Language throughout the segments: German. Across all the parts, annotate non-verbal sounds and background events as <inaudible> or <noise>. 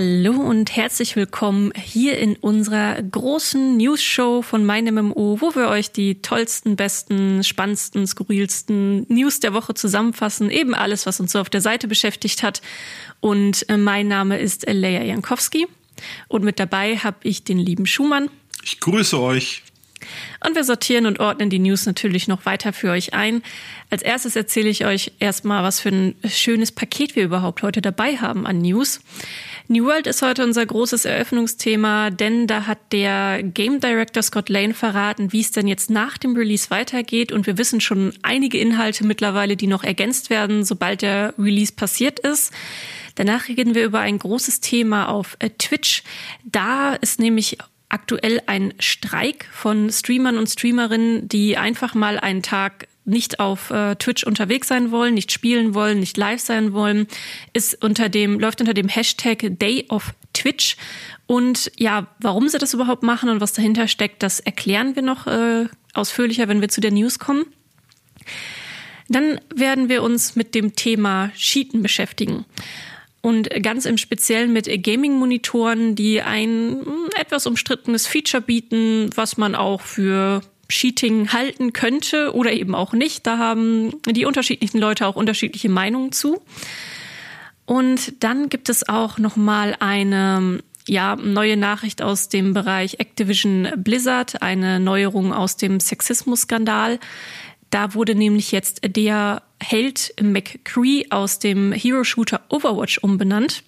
Hallo und herzlich willkommen hier in unserer großen News-Show von meinem MMO, wo wir euch die tollsten, besten, spannendsten, skurrilsten News der Woche zusammenfassen. Eben alles, was uns so auf der Seite beschäftigt hat. Und äh, mein Name ist Leia Jankowski. Und mit dabei habe ich den lieben Schumann. Ich grüße euch. Und wir sortieren und ordnen die News natürlich noch weiter für euch ein. Als erstes erzähle ich euch erstmal, was für ein schönes Paket wir überhaupt heute dabei haben an News. New World ist heute unser großes Eröffnungsthema, denn da hat der Game Director Scott Lane verraten, wie es denn jetzt nach dem Release weitergeht. Und wir wissen schon einige Inhalte mittlerweile, die noch ergänzt werden, sobald der Release passiert ist. Danach reden wir über ein großes Thema auf äh, Twitch. Da ist nämlich aktuell ein Streik von Streamern und Streamerinnen, die einfach mal einen Tag nicht auf äh, Twitch unterwegs sein wollen, nicht spielen wollen, nicht live sein wollen, ist unter dem, läuft unter dem Hashtag Day of Twitch. Und ja, warum sie das überhaupt machen und was dahinter steckt, das erklären wir noch äh, ausführlicher, wenn wir zu der News kommen. Dann werden wir uns mit dem Thema Cheaten beschäftigen und ganz im Speziellen mit Gaming-Monitoren, die ein hm, etwas umstrittenes Feature bieten, was man auch für Cheating halten könnte oder eben auch nicht. Da haben die unterschiedlichen Leute auch unterschiedliche Meinungen zu. Und dann gibt es auch noch mal eine ja, neue Nachricht aus dem Bereich Activision Blizzard, eine Neuerung aus dem Sexismus-Skandal. Da wurde nämlich jetzt der Held McCree aus dem Hero-Shooter Overwatch umbenannt.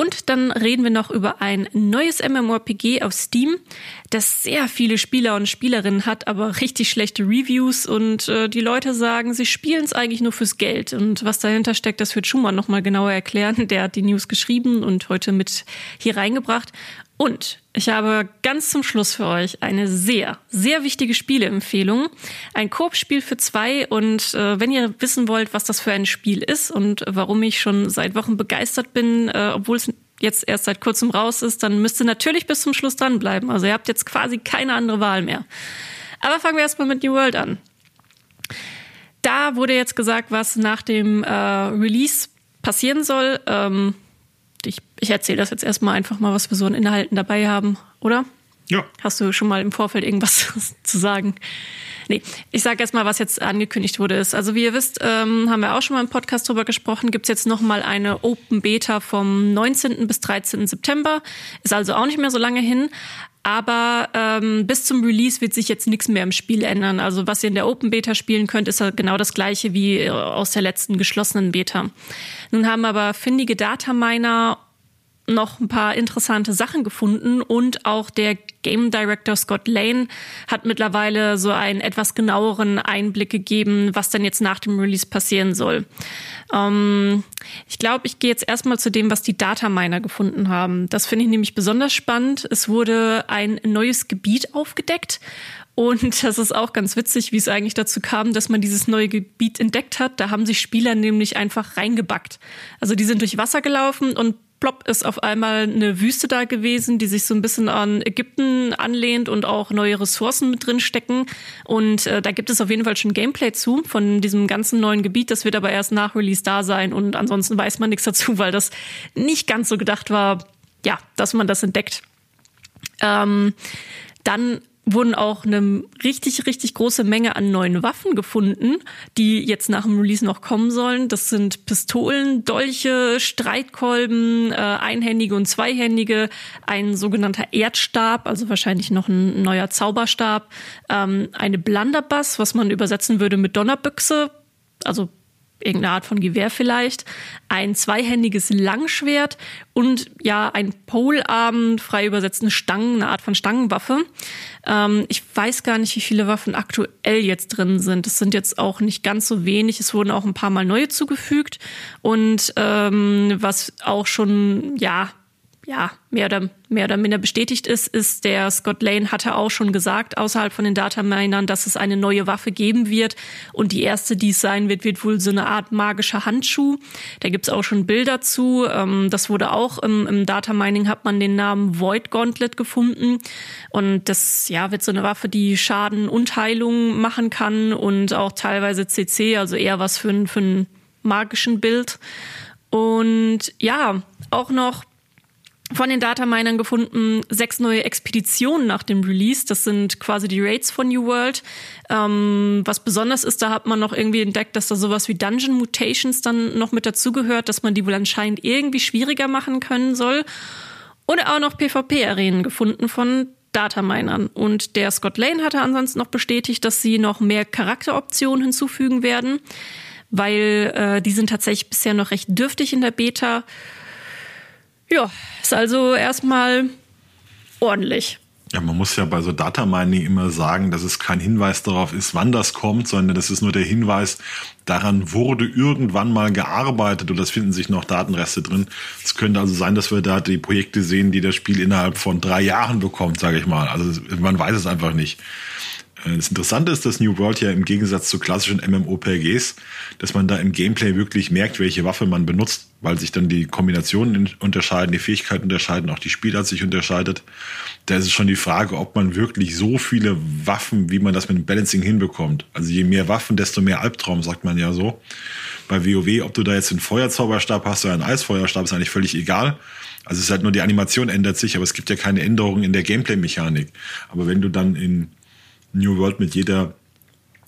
Und dann reden wir noch über ein neues MMORPG auf Steam, das sehr viele Spieler und Spielerinnen hat, aber richtig schlechte Reviews und äh, die Leute sagen, sie spielen es eigentlich nur fürs Geld. Und was dahinter steckt, das wird Schumann nochmal genauer erklären. Der hat die News geschrieben und heute mit hier reingebracht. Und ich habe ganz zum Schluss für euch eine sehr, sehr wichtige Spieleempfehlung. Ein Koop-Spiel für zwei. Und äh, wenn ihr wissen wollt, was das für ein Spiel ist und warum ich schon seit Wochen begeistert bin, äh, obwohl es jetzt erst seit kurzem raus ist, dann müsst ihr natürlich bis zum Schluss dranbleiben. Also ihr habt jetzt quasi keine andere Wahl mehr. Aber fangen wir erstmal mit New World an. Da wurde jetzt gesagt, was nach dem äh, Release passieren soll. Ähm, ich, ich erzähle das jetzt erstmal einfach mal, was wir so an Inhalten dabei haben, oder? Ja. Hast du schon mal im Vorfeld irgendwas <laughs> zu sagen? Nee, ich sage erstmal, was jetzt angekündigt wurde. Ist. Also wie ihr wisst, ähm, haben wir auch schon mal im Podcast drüber gesprochen, gibt's jetzt noch mal eine Open Beta vom 19. bis 13. September. Ist also auch nicht mehr so lange hin. Aber ähm, bis zum Release wird sich jetzt nichts mehr im Spiel ändern. Also was ihr in der Open Beta spielen könnt, ist genau das gleiche wie äh, aus der letzten geschlossenen Beta. Nun haben aber findige Dataminer noch ein paar interessante Sachen gefunden und auch der Game Director Scott Lane hat mittlerweile so einen etwas genaueren Einblick gegeben, was denn jetzt nach dem Release passieren soll. Ähm, ich glaube, ich gehe jetzt erstmal zu dem, was die Dataminer gefunden haben. Das finde ich nämlich besonders spannend. Es wurde ein neues Gebiet aufgedeckt und <laughs> das ist auch ganz witzig, wie es eigentlich dazu kam, dass man dieses neue Gebiet entdeckt hat. Da haben sich Spieler nämlich einfach reingebackt. Also die sind durch Wasser gelaufen und plopp ist auf einmal eine Wüste da gewesen, die sich so ein bisschen an Ägypten anlehnt und auch neue Ressourcen mit drin stecken. Und äh, da gibt es auf jeden Fall schon Gameplay zu von diesem ganzen neuen Gebiet. Das wird aber erst nach Release da sein und ansonsten weiß man nichts dazu, weil das nicht ganz so gedacht war, ja, dass man das entdeckt. Ähm, dann wurden auch eine richtig, richtig große Menge an neuen Waffen gefunden, die jetzt nach dem Release noch kommen sollen. Das sind Pistolen, Dolche, Streitkolben, äh, einhändige und zweihändige, ein sogenannter Erdstab, also wahrscheinlich noch ein neuer Zauberstab, ähm, eine Blunderbuss, was man übersetzen würde mit Donnerbüchse, also irgendeine Art von Gewehr vielleicht, ein zweihändiges Langschwert und ja, ein Polearm, frei übersetzten Stangen, eine Art von Stangenwaffe. Ähm, ich weiß gar nicht, wie viele Waffen aktuell jetzt drin sind. Es sind jetzt auch nicht ganz so wenig. Es wurden auch ein paar Mal neue zugefügt. Und ähm, was auch schon, ja, ja, mehr oder, mehr oder minder bestätigt ist, ist, der Scott Lane hatte auch schon gesagt, außerhalb von den Dataminern, dass es eine neue Waffe geben wird. Und die erste, die es sein wird, wird wohl so eine Art magischer Handschuh. Da gibt's auch schon Bilder zu. Ähm, das wurde auch im, im Datamining hat man den Namen Void Gauntlet gefunden. Und das, ja, wird so eine Waffe, die Schaden und Heilung machen kann und auch teilweise CC, also eher was für, für einen magischen Bild. Und ja, auch noch von den Dataminern gefunden sechs neue Expeditionen nach dem Release. Das sind quasi die Raids von New World. Ähm, was besonders ist, da hat man noch irgendwie entdeckt, dass da sowas wie Dungeon Mutations dann noch mit dazugehört, dass man die wohl anscheinend irgendwie schwieriger machen können soll. Und auch noch PvP-Arenen gefunden von Dataminern. Und der Scott Lane hatte ansonsten noch bestätigt, dass sie noch mehr Charakteroptionen hinzufügen werden, weil äh, die sind tatsächlich bisher noch recht dürftig in der Beta. Ja, ist also erstmal ordentlich. Ja, man muss ja bei so Data Mining immer sagen, dass es kein Hinweis darauf ist, wann das kommt, sondern das ist nur der Hinweis, daran wurde irgendwann mal gearbeitet und es finden sich noch Datenreste drin. Es könnte also sein, dass wir da die Projekte sehen, die das Spiel innerhalb von drei Jahren bekommt, sage ich mal. Also man weiß es einfach nicht. Äh, das Interessante ist, dass New World ja im Gegensatz zu klassischen MMOPGs, dass man da im Gameplay wirklich merkt, welche Waffe man benutzt, weil sich dann die Kombinationen unterscheiden, die Fähigkeiten unterscheiden, auch die Spielart sich unterscheidet. Da ist es schon die Frage, ob man wirklich so viele Waffen, wie man das mit dem Balancing hinbekommt. Also je mehr Waffen, desto mehr Albtraum, sagt man ja so. Bei WoW, ob du da jetzt einen Feuerzauberstab hast oder einen Eisfeuerstab, ist eigentlich völlig egal. Also es ist halt nur die Animation ändert sich, aber es gibt ja keine Änderungen in der Gameplay-Mechanik. Aber wenn du dann in New World mit jeder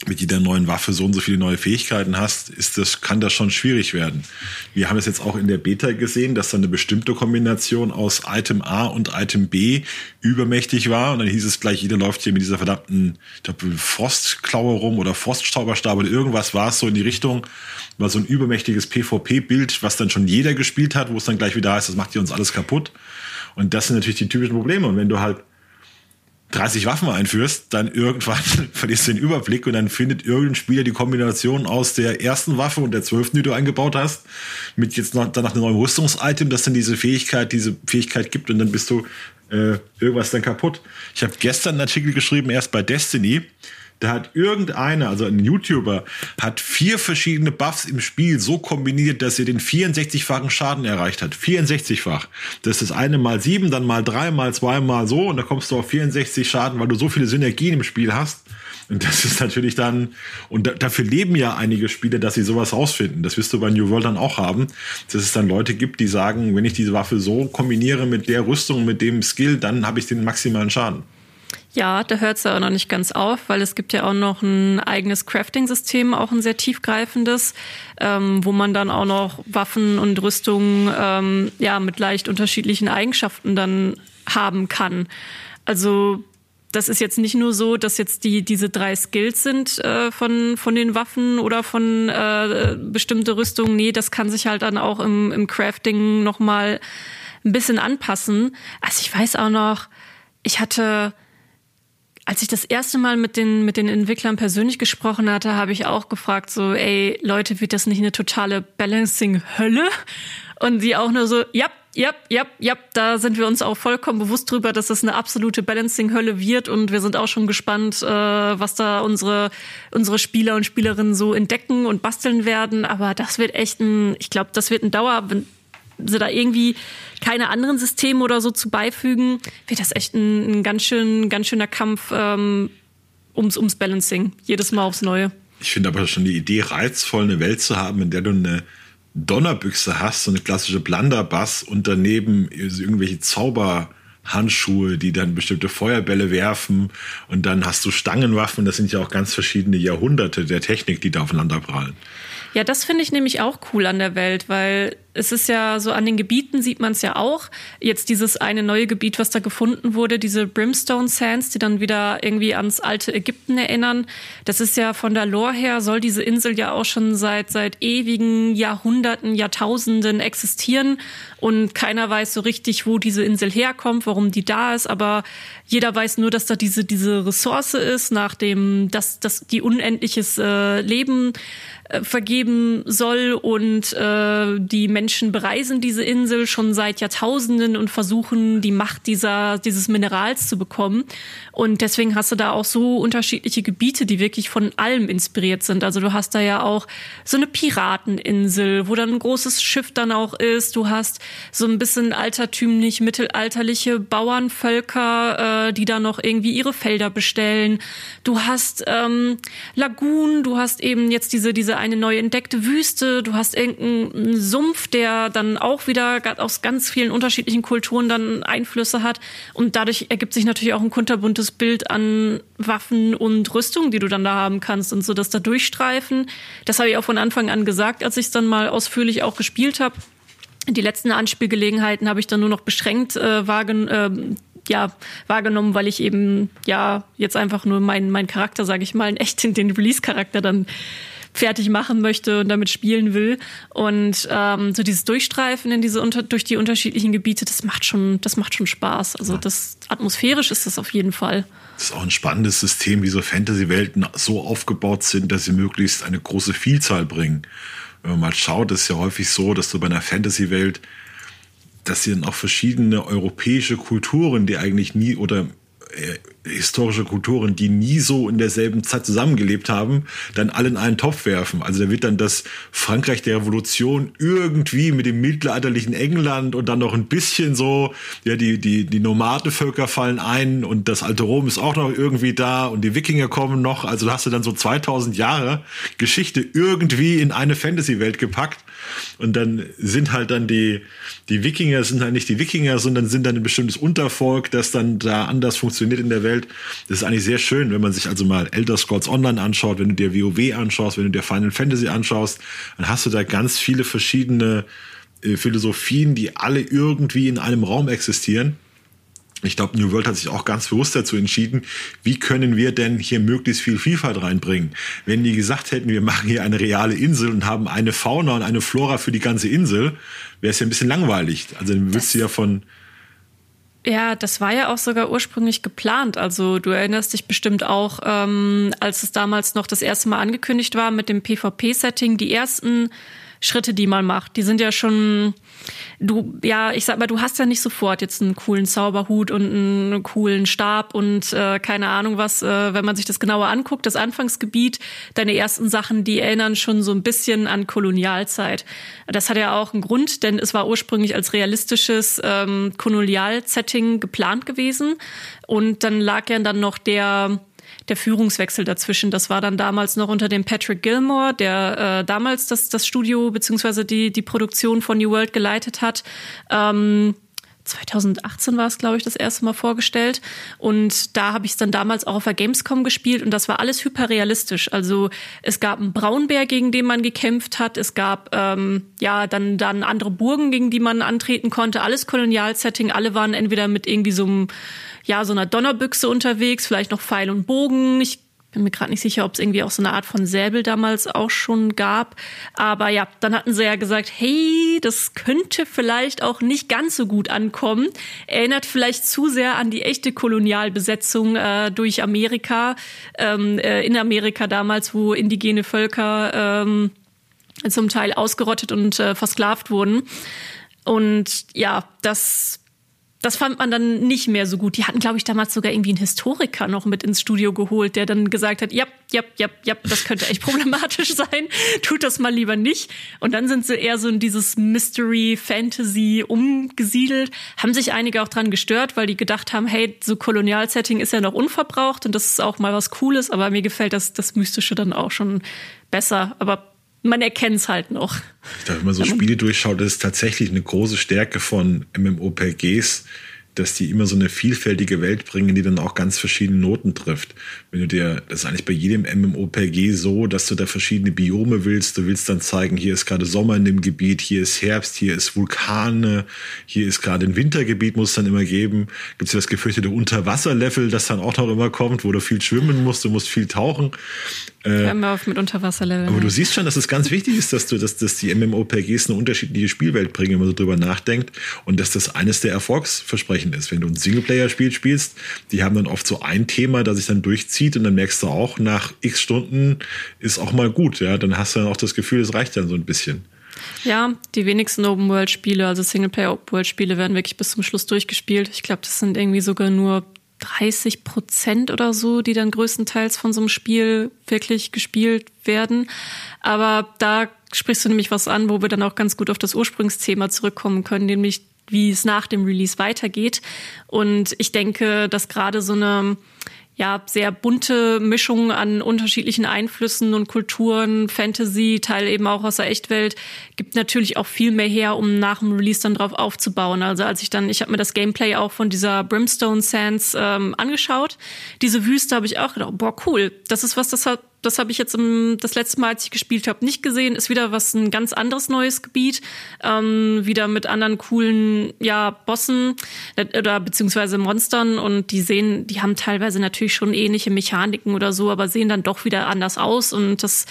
mit jeder neuen Waffe so und so viele neue Fähigkeiten hast, ist das, kann das schon schwierig werden. Wir haben es jetzt auch in der Beta gesehen, dass da eine bestimmte Kombination aus Item A und Item B übermächtig war. Und dann hieß es gleich, jeder läuft hier mit dieser verdammten, ich glaube, Frostklaue rum oder Frostzauberstab oder irgendwas war es so in die Richtung. War so ein übermächtiges PvP-Bild, was dann schon jeder gespielt hat, wo es dann gleich wieder heißt, das macht hier uns alles kaputt. Und das sind natürlich die typischen Probleme. Und wenn du halt 30 Waffen einführst, dann irgendwann <laughs> verlierst du den Überblick und dann findet irgendein Spieler die Kombination aus der ersten Waffe und der zwölften, die du eingebaut hast, mit jetzt noch danach einem neuen Rüstungsitem, das dann diese Fähigkeit, diese Fähigkeit gibt und dann bist du äh, irgendwas dann kaputt. Ich habe gestern einen Artikel geschrieben, erst bei Destiny, da hat irgendeiner, also ein YouTuber, hat vier verschiedene Buffs im Spiel so kombiniert, dass er den 64-fachen Schaden erreicht hat. 64-fach. Das ist eine mal sieben, dann mal drei, mal zwei, mal so und da kommst du auf 64 Schaden, weil du so viele Synergien im Spiel hast. Und das ist natürlich dann, und da, dafür leben ja einige Spieler, dass sie sowas rausfinden. Das wirst du bei New World dann auch haben, dass es dann Leute gibt, die sagen, wenn ich diese Waffe so kombiniere mit der Rüstung, mit dem Skill, dann habe ich den maximalen Schaden. Ja, da hört es ja auch noch nicht ganz auf, weil es gibt ja auch noch ein eigenes Crafting-System, auch ein sehr tiefgreifendes, ähm, wo man dann auch noch Waffen und Rüstungen ähm, ja mit leicht unterschiedlichen Eigenschaften dann haben kann. Also das ist jetzt nicht nur so, dass jetzt die diese drei Skills sind äh, von von den Waffen oder von äh, bestimmte Rüstungen. Nee, das kann sich halt dann auch im, im Crafting noch mal ein bisschen anpassen. Also ich weiß auch noch, ich hatte als ich das erste Mal mit den, mit den Entwicklern persönlich gesprochen hatte, habe ich auch gefragt, so, ey, Leute, wird das nicht eine totale Balancing-Hölle? Und die auch nur so, ja, ja, ja, ja, da sind wir uns auch vollkommen bewusst drüber, dass das eine absolute Balancing-Hölle wird und wir sind auch schon gespannt, äh, was da unsere, unsere Spieler und Spielerinnen so entdecken und basteln werden. Aber das wird echt ein, ich glaube, das wird ein Dauer, sie da irgendwie keine anderen Systeme oder so zu beifügen, wird das echt ein, ein ganz schön, ganz schöner Kampf ähm, ums, ums Balancing. Jedes Mal aufs Neue. Ich finde aber schon die Idee reizvoll, eine Welt zu haben, in der du eine Donnerbüchse hast, so eine klassische Blunderbuss und daneben irgendwelche Zauberhandschuhe, die dann bestimmte Feuerbälle werfen und dann hast du Stangenwaffen. Das sind ja auch ganz verschiedene Jahrhunderte der Technik, die da aufeinander prallen. Ja, das finde ich nämlich auch cool an der Welt, weil es ist ja so an den Gebieten sieht man es ja auch. Jetzt dieses eine neue Gebiet, was da gefunden wurde, diese Brimstone Sands, die dann wieder irgendwie ans alte Ägypten erinnern. Das ist ja von der Lore her soll diese Insel ja auch schon seit seit ewigen Jahrhunderten, Jahrtausenden existieren und keiner weiß so richtig, wo diese Insel herkommt, warum die da ist, aber jeder weiß nur, dass da diese diese Ressource ist, nachdem das das die unendliches äh, Leben äh, vergeben soll und äh, die Menschen bereisen diese Insel schon seit Jahrtausenden und versuchen die Macht dieser dieses Minerals zu bekommen und deswegen hast du da auch so unterschiedliche Gebiete, die wirklich von allem inspiriert sind. Also du hast da ja auch so eine Pirateninsel, wo dann ein großes Schiff dann auch ist. Du hast so ein bisschen altertümlich mittelalterliche Bauernvölker, äh, die da noch irgendwie ihre Felder bestellen. Du hast ähm, Lagunen, du hast eben jetzt diese diese eine neu entdeckte Wüste, du hast irgendeinen Sumpf, der dann auch wieder aus ganz vielen unterschiedlichen Kulturen dann Einflüsse hat. Und dadurch ergibt sich natürlich auch ein kunterbuntes Bild an Waffen und Rüstungen, die du dann da haben kannst und so das da durchstreifen. Das habe ich auch von Anfang an gesagt, als ich es dann mal ausführlich auch gespielt habe. Die letzten Anspielgelegenheiten habe ich dann nur noch beschränkt äh, wahrgen äh, ja, wahrgenommen, weil ich eben ja jetzt einfach nur meinen mein Charakter, sage ich mal, in <laughs> echt den Release-Charakter dann fertig machen möchte und damit spielen will. Und ähm, so dieses Durchstreifen in diese unter, durch die unterschiedlichen Gebiete, das macht schon, das macht schon Spaß. Also das atmosphärisch ist das auf jeden Fall. Das ist auch ein spannendes System, wie so Fantasy-Welten so aufgebaut sind, dass sie möglichst eine große Vielzahl bringen. Wenn man mal schaut, ist ja häufig so, dass du bei einer Fantasy-Welt dass sie dann auch verschiedene europäische Kulturen, die eigentlich nie oder historische Kulturen, die nie so in derselben Zeit zusammengelebt haben, dann alle in einen Topf werfen. Also da wird dann das Frankreich der Revolution irgendwie mit dem mittelalterlichen England und dann noch ein bisschen so, ja, die, die, die Nomadenvölker fallen ein und das alte Rom ist auch noch irgendwie da und die Wikinger kommen noch. Also da hast du dann so 2000 Jahre Geschichte irgendwie in eine Fantasy-Welt gepackt und dann sind halt dann die, die Wikinger sind halt nicht die Wikinger, sondern sind dann ein bestimmtes Untervolk, das dann da anders funktioniert in der Welt. Das ist eigentlich sehr schön, wenn man sich also mal Elder Scrolls Online anschaut, wenn du dir WoW anschaust, wenn du dir Final Fantasy anschaust, dann hast du da ganz viele verschiedene äh, Philosophien, die alle irgendwie in einem Raum existieren. Ich glaube, New World hat sich auch ganz bewusst dazu entschieden, wie können wir denn hier möglichst viel Vielfalt reinbringen. Wenn die gesagt hätten, wir machen hier eine reale Insel und haben eine Fauna und eine Flora für die ganze Insel, wäre es ja ein bisschen langweilig. Also dann würdest du ja von ja, das war ja auch sogar ursprünglich geplant. Also du erinnerst dich bestimmt auch, ähm, als es damals noch das erste Mal angekündigt war mit dem PvP-Setting, die ersten Schritte, die man macht, die sind ja schon du, ja, ich sag mal, du hast ja nicht sofort jetzt einen coolen Zauberhut und einen coolen Stab und äh, keine Ahnung was, äh, wenn man sich das genauer anguckt, das Anfangsgebiet, deine ersten Sachen, die erinnern schon so ein bisschen an Kolonialzeit. Das hat ja auch einen Grund, denn es war ursprünglich als realistisches ähm, Kolonial-Setting geplant gewesen. Und dann lag ja dann noch der der Führungswechsel dazwischen. Das war dann damals noch unter dem Patrick Gilmore, der äh, damals das, das Studio beziehungsweise die, die Produktion von New World geleitet hat. Ähm, 2018 war es, glaube ich, das erste Mal vorgestellt. Und da habe ich es dann damals auch auf der Gamescom gespielt und das war alles hyperrealistisch. Also es gab einen Braunbär, gegen den man gekämpft hat. Es gab ähm, ja dann, dann andere Burgen, gegen die man antreten konnte. Alles Kolonialsetting. Alle waren entweder mit irgendwie so einem ja, so einer Donnerbüchse unterwegs, vielleicht noch Pfeil und Bogen. Ich bin mir gerade nicht sicher, ob es irgendwie auch so eine Art von Säbel damals auch schon gab. Aber ja, dann hatten sie ja gesagt, hey, das könnte vielleicht auch nicht ganz so gut ankommen. Erinnert vielleicht zu sehr an die echte Kolonialbesetzung äh, durch Amerika, ähm, äh, in Amerika damals, wo indigene Völker ähm, zum Teil ausgerottet und äh, versklavt wurden. Und ja, das das fand man dann nicht mehr so gut. Die hatten, glaube ich, damals sogar irgendwie einen Historiker noch mit ins Studio geholt, der dann gesagt hat, ja, ja, ja, ja, das könnte echt problematisch <laughs> sein. Tut das mal lieber nicht. Und dann sind sie eher so in dieses Mystery Fantasy umgesiedelt. Haben sich einige auch dran gestört, weil die gedacht haben, hey, so Kolonialsetting ist ja noch unverbraucht und das ist auch mal was Cooles. Aber mir gefällt das, das Mystische dann auch schon besser. Aber man erkennt es halt noch. Ich dachte, wenn man so Spiele durchschaut, das ist tatsächlich eine große Stärke von MMOPGs, dass die immer so eine vielfältige Welt bringen, die dann auch ganz verschiedene Noten trifft. Wenn du dir, das ist eigentlich bei jedem MMOPG so, dass du da verschiedene Biome willst. Du willst dann zeigen, hier ist gerade Sommer in dem Gebiet, hier ist Herbst, hier ist Vulkane, hier ist gerade ein Wintergebiet, muss es dann immer geben. Gibt es das gefürchtete Unterwasserlevel, das dann auch noch immer kommt, wo du viel schwimmen musst, du musst viel tauchen. Äh, Hör mal auf mit Unterwasserlevel. Aber du siehst schon, dass es ganz wichtig ist, dass du, dass, dass die MMOPGs eine unterschiedliche Spielwelt bringen, wenn man so drüber nachdenkt. Und dass das eines der Erfolgsversprechen ist. Wenn du ein Singleplayer-Spiel spielst, die haben dann oft so ein Thema, das sich dann durchzieht und dann merkst du auch, nach x Stunden ist auch mal gut. Ja, dann hast du dann auch das Gefühl, es reicht dann so ein bisschen. Ja, die wenigsten Open-World-Spiele, also Singleplayer-Open-World-Spiele, werden wirklich bis zum Schluss durchgespielt. Ich glaube, das sind irgendwie sogar nur 30 Prozent oder so, die dann größtenteils von so einem Spiel wirklich gespielt werden. Aber da sprichst du nämlich was an, wo wir dann auch ganz gut auf das Ursprungsthema zurückkommen können, nämlich wie es nach dem Release weitergeht. Und ich denke, dass gerade so eine ja sehr bunte Mischung an unterschiedlichen Einflüssen und Kulturen, Fantasy, Teil eben auch aus der Echtwelt, gibt natürlich auch viel mehr her, um nach dem Release dann drauf aufzubauen. Also als ich dann, ich habe mir das Gameplay auch von dieser Brimstone Sands ähm, angeschaut. Diese Wüste habe ich auch gedacht, boah, cool, das ist was, das hat das habe ich jetzt im, das letzte Mal, als ich gespielt habe, nicht gesehen. Ist wieder was ein ganz anderes neues Gebiet, ähm, wieder mit anderen coolen ja Bossen äh, oder beziehungsweise Monstern und die sehen, die haben teilweise natürlich schon ähnliche Mechaniken oder so, aber sehen dann doch wieder anders aus und das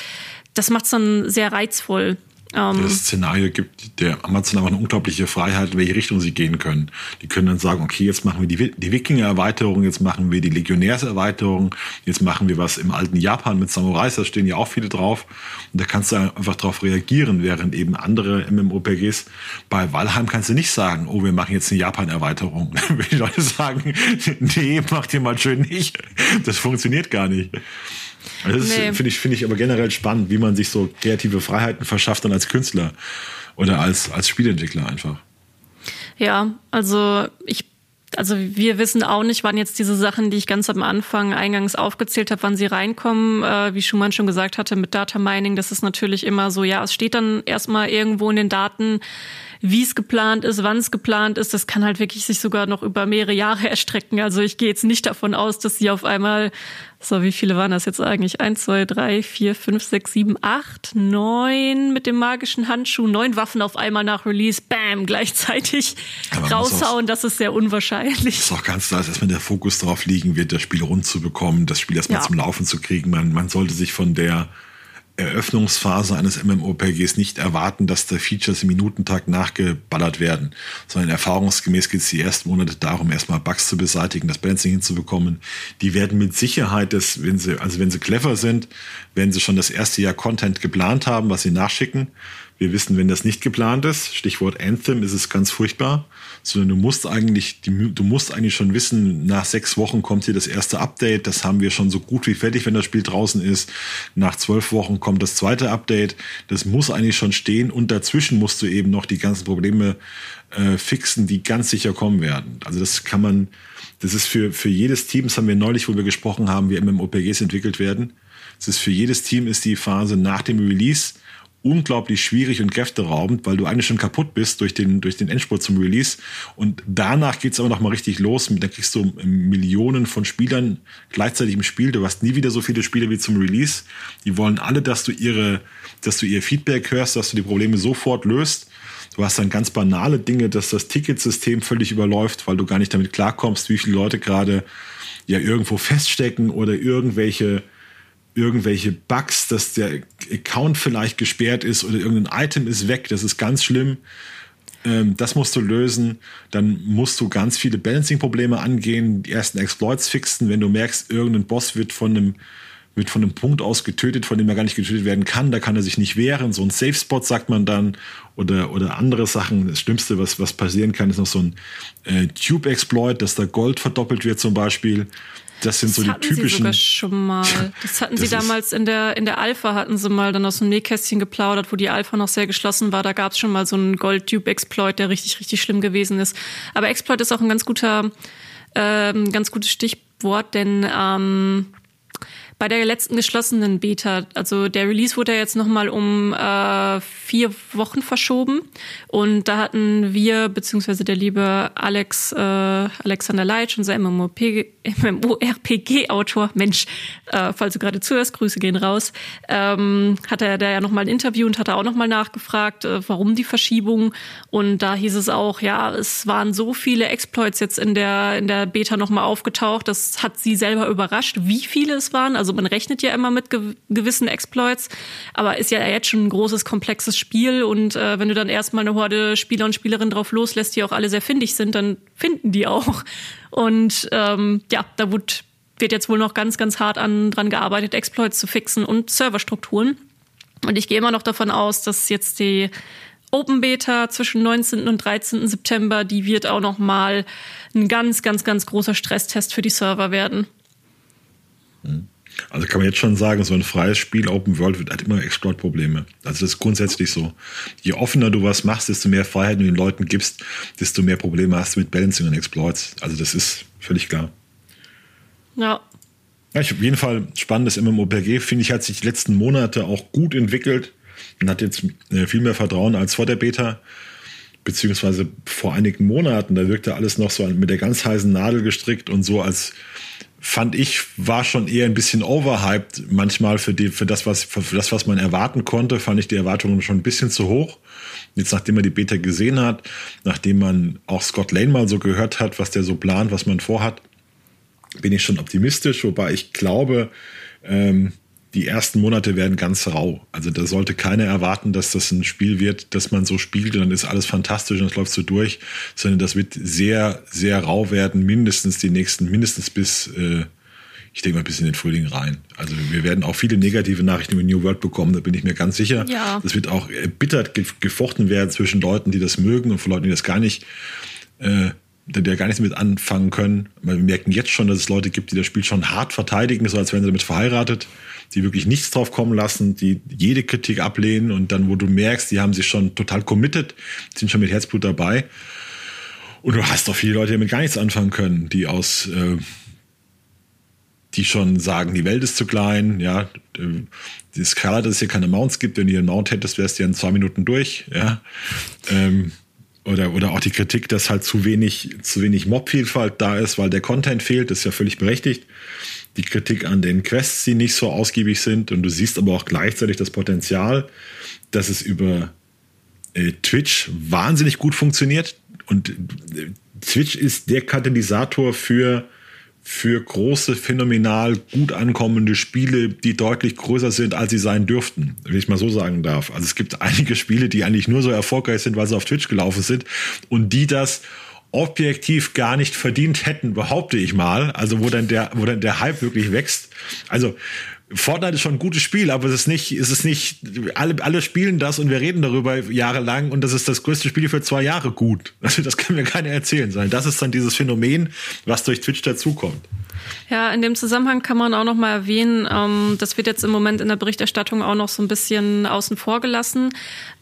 das macht's dann sehr reizvoll. Um, das Szenario gibt der Amazon aber eine unglaubliche Freiheit, in welche Richtung sie gehen können. Die können dann sagen, okay, jetzt machen wir die, die Wikinger-Erweiterung, jetzt machen wir die Legionärs-Erweiterung, jetzt machen wir was im alten Japan mit Samurais, da stehen ja auch viele drauf. Und da kannst du einfach drauf reagieren, während eben andere MMOPGs, bei Valheim kannst du nicht sagen, oh, wir machen jetzt eine Japan-Erweiterung. <laughs> Wenn die Leute sagen, <laughs> nee, macht ihr mal schön nicht. Das funktioniert gar nicht. Das nee. finde ich, finde ich aber generell spannend, wie man sich so kreative Freiheiten verschafft dann als Künstler oder als, als Spielentwickler einfach. Ja, also ich also wir wissen auch nicht, wann jetzt diese Sachen, die ich ganz am Anfang eingangs aufgezählt habe, wann sie reinkommen. Äh, wie Schumann schon gesagt hatte, mit Data Mining, das ist natürlich immer so, ja, es steht dann erstmal irgendwo in den Daten, wie es geplant ist, wann es geplant ist, das kann halt wirklich sich sogar noch über mehrere Jahre <laughs> erstrecken. Also ich gehe jetzt nicht davon aus, dass sie auf einmal, so wie viele waren das jetzt eigentlich? Eins, zwei, drei, vier, fünf, sechs, sieben, acht, neun mit dem magischen Handschuh, neun Waffen auf einmal nach Release, bam, gleichzeitig raushauen. Das ist sehr unwahrscheinlich. Ist auch ganz klar, dass erstmal der Fokus darauf liegen wird, das Spiel rund zu bekommen, das Spiel erstmal ja. zum Laufen zu kriegen. Man, man sollte sich von der Eröffnungsphase eines MMORPGs nicht erwarten, dass da Features im Minutentag nachgeballert werden, sondern erfahrungsgemäß geht es die ersten Monate darum, erstmal Bugs zu beseitigen, das Balancing hinzubekommen. Die werden mit Sicherheit, das, wenn sie, also wenn sie clever sind, werden sie schon das erste Jahr Content geplant haben, was sie nachschicken. Wir wissen, wenn das nicht geplant ist, Stichwort Anthem, ist es ganz furchtbar, sondern du musst eigentlich, du musst eigentlich schon wissen, nach sechs Wochen kommt hier das erste Update, das haben wir schon so gut wie fertig, wenn das Spiel draußen ist. Nach zwölf Wochen kommt das zweite Update, das muss eigentlich schon stehen und dazwischen musst du eben noch die ganzen Probleme äh, fixen, die ganz sicher kommen werden. Also das kann man, das ist für, für jedes Team, das haben wir neulich, wo wir gesprochen haben, wie MMOPGs entwickelt werden. Es ist für jedes Team ist die Phase nach dem Release unglaublich schwierig und kräfteraubend, weil du eigentlich schon kaputt bist durch den, durch den Endspurt zum Release. Und danach geht's aber noch mal richtig los. Da kriegst du Millionen von Spielern gleichzeitig im Spiel. Du hast nie wieder so viele Spieler wie zum Release. Die wollen alle, dass du ihre, dass du ihr Feedback hörst, dass du die Probleme sofort löst. Du hast dann ganz banale Dinge, dass das Ticketsystem völlig überläuft, weil du gar nicht damit klarkommst, wie viele Leute gerade ja irgendwo feststecken oder irgendwelche irgendwelche Bugs, dass der Account vielleicht gesperrt ist oder irgendein Item ist weg, das ist ganz schlimm. Ähm, das musst du lösen. Dann musst du ganz viele Balancing-Probleme angehen, die ersten Exploits fixen. Wenn du merkst, irgendein Boss wird von einem wird von einem Punkt aus getötet, von dem er gar nicht getötet werden kann. Da kann er sich nicht wehren. So ein Safe Spot sagt man dann oder oder andere Sachen. Das Schlimmste, was was passieren kann, ist noch so ein äh, Tube Exploit, dass da Gold verdoppelt wird zum Beispiel. Das sind das so die typischen. Sie sogar schon mal. Das hatten das sie damals in der in der Alpha hatten sie mal dann aus dem Nähkästchen geplaudert, wo die Alpha noch sehr geschlossen war. Da gab es schon mal so einen Gold Tube Exploit, der richtig richtig schlimm gewesen ist. Aber Exploit ist auch ein ganz guter ähm, ganz gutes Stichwort, denn ähm, bei der letzten geschlossenen Beta, also der Release wurde ja jetzt nochmal um äh, vier Wochen verschoben. Und da hatten wir, beziehungsweise der liebe Alex, äh, Alexander Leitsch, unser MMORPG-Autor, Mensch, äh, falls du gerade zuhörst, Grüße gehen raus, ähm, hat er da ja nochmal ein Interview und hat er auch nochmal nachgefragt, äh, warum die Verschiebung. Und da hieß es auch, ja, es waren so viele Exploits jetzt in der, in der Beta nochmal aufgetaucht, das hat sie selber überrascht, wie viele es waren, also also man rechnet ja immer mit ge gewissen Exploits, aber ist ja jetzt schon ein großes, komplexes Spiel und äh, wenn du dann erstmal eine Horde Spieler und Spielerinnen drauf loslässt, die auch alle sehr findig sind, dann finden die auch. Und ähm, ja, da wird, wird jetzt wohl noch ganz, ganz hart an, dran gearbeitet, Exploits zu fixen und Serverstrukturen. Und ich gehe immer noch davon aus, dass jetzt die Open Beta zwischen 19. und 13. September, die wird auch noch mal ein ganz, ganz, ganz großer Stresstest für die Server werden. Mhm. Also kann man jetzt schon sagen, so ein freies Spiel, Open World, hat immer Exploit-Probleme. Also das ist grundsätzlich so. Je offener du was machst, desto mehr Freiheit du den Leuten gibst, desto mehr Probleme hast du mit Balancing und Exploits. Also das ist völlig klar. Ja. Ja, ich auf jeden Fall spannendes MMORPG, finde ich, hat sich die letzten Monate auch gut entwickelt und hat jetzt äh, viel mehr Vertrauen als vor der Beta, beziehungsweise vor einigen Monaten. Da wirkte alles noch so mit der ganz heißen Nadel gestrickt und so als fand ich, war schon eher ein bisschen overhyped manchmal für, die, für, das, was, für das, was man erwarten konnte, fand ich die Erwartungen schon ein bisschen zu hoch. Jetzt, nachdem man die Beta gesehen hat, nachdem man auch Scott Lane mal so gehört hat, was der so plant, was man vorhat, bin ich schon optimistisch, wobei ich glaube, ähm, die ersten Monate werden ganz rau. Also da sollte keiner erwarten, dass das ein Spiel wird, dass man so spielt und dann ist alles fantastisch und es läuft so durch, sondern das wird sehr, sehr rau werden, mindestens die nächsten, mindestens bis, äh, ich denke mal, bis in den Frühling rein. Also wir werden auch viele negative Nachrichten über New World bekommen, da bin ich mir ganz sicher. Ja. Es wird auch erbittert gefochten werden zwischen Leuten, die das mögen und von Leuten, die das gar nicht äh, die ja gar nichts mit anfangen können. Wir merken jetzt schon, dass es Leute gibt, die das Spiel schon hart verteidigen, so als wären sie damit verheiratet, die wirklich nichts drauf kommen lassen, die jede Kritik ablehnen und dann, wo du merkst, die haben sich schon total committed, sind schon mit Herzblut dabei. Und du hast doch viele Leute, die damit gar nichts anfangen können, die aus, äh, die schon sagen, die Welt ist zu klein, ja, äh, die Skala, dass es hier keine Mounts gibt, wenn du einen Mount hättest, wärst du ja in zwei Minuten durch, ja. Ähm, oder, oder auch die Kritik, dass halt zu wenig, zu wenig Mob-Vielfalt da ist, weil der Content fehlt, ist ja völlig berechtigt. Die Kritik an den Quests, die nicht so ausgiebig sind. Und du siehst aber auch gleichzeitig das Potenzial, dass es über äh, Twitch wahnsinnig gut funktioniert. Und äh, Twitch ist der Katalysator für für große, phänomenal gut ankommende Spiele, die deutlich größer sind, als sie sein dürften, wenn ich mal so sagen darf. Also es gibt <laughs> einige Spiele, die eigentlich nur so erfolgreich sind, weil sie auf Twitch gelaufen sind und die das objektiv gar nicht verdient hätten, behaupte ich mal. Also wo dann der, wo dann der Hype wirklich wächst. Also Fortnite ist schon ein gutes Spiel, aber es ist nicht, es ist nicht, alle, alle spielen das und wir reden darüber jahrelang und das ist das größte Spiel für zwei Jahre gut. <laughs> Also das kann mir keiner erzählen, sondern das ist dann dieses Phänomen, was durch Twitch dazukommt. Ja, in dem Zusammenhang kann man auch noch mal erwähnen, ähm, das wird jetzt im Moment in der Berichterstattung auch noch so ein bisschen außen vor gelassen,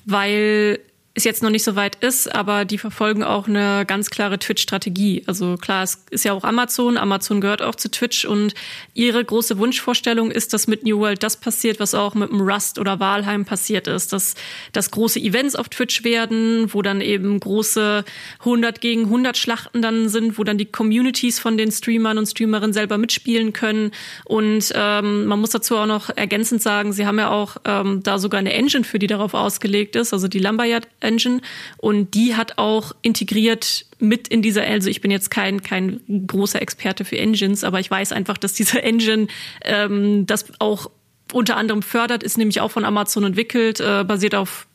weil es jetzt noch nicht so weit ist, aber die verfolgen auch eine ganz klare Twitch-Strategie. Also klar, es ist ja auch Amazon, Amazon gehört auch zu Twitch. Und ihre große Wunschvorstellung ist, dass mit New World das passiert, was auch mit dem Rust oder Walheim passiert ist, dass, dass große Events auf Twitch werden, wo dann eben große 100 gegen 100 Schlachten dann sind, wo dann die Communities von den Streamern und Streamerinnen selber mitspielen können. Und ähm, man muss dazu auch noch ergänzend sagen, sie haben ja auch ähm, da sogar eine Engine für, die darauf ausgelegt ist, also die Lumberyard Engine. Und die hat auch integriert mit in dieser, also ich bin jetzt kein, kein großer Experte für Engines, aber ich weiß einfach, dass diese Engine ähm, das auch unter anderem fördert, ist nämlich auch von Amazon entwickelt, äh, basiert auf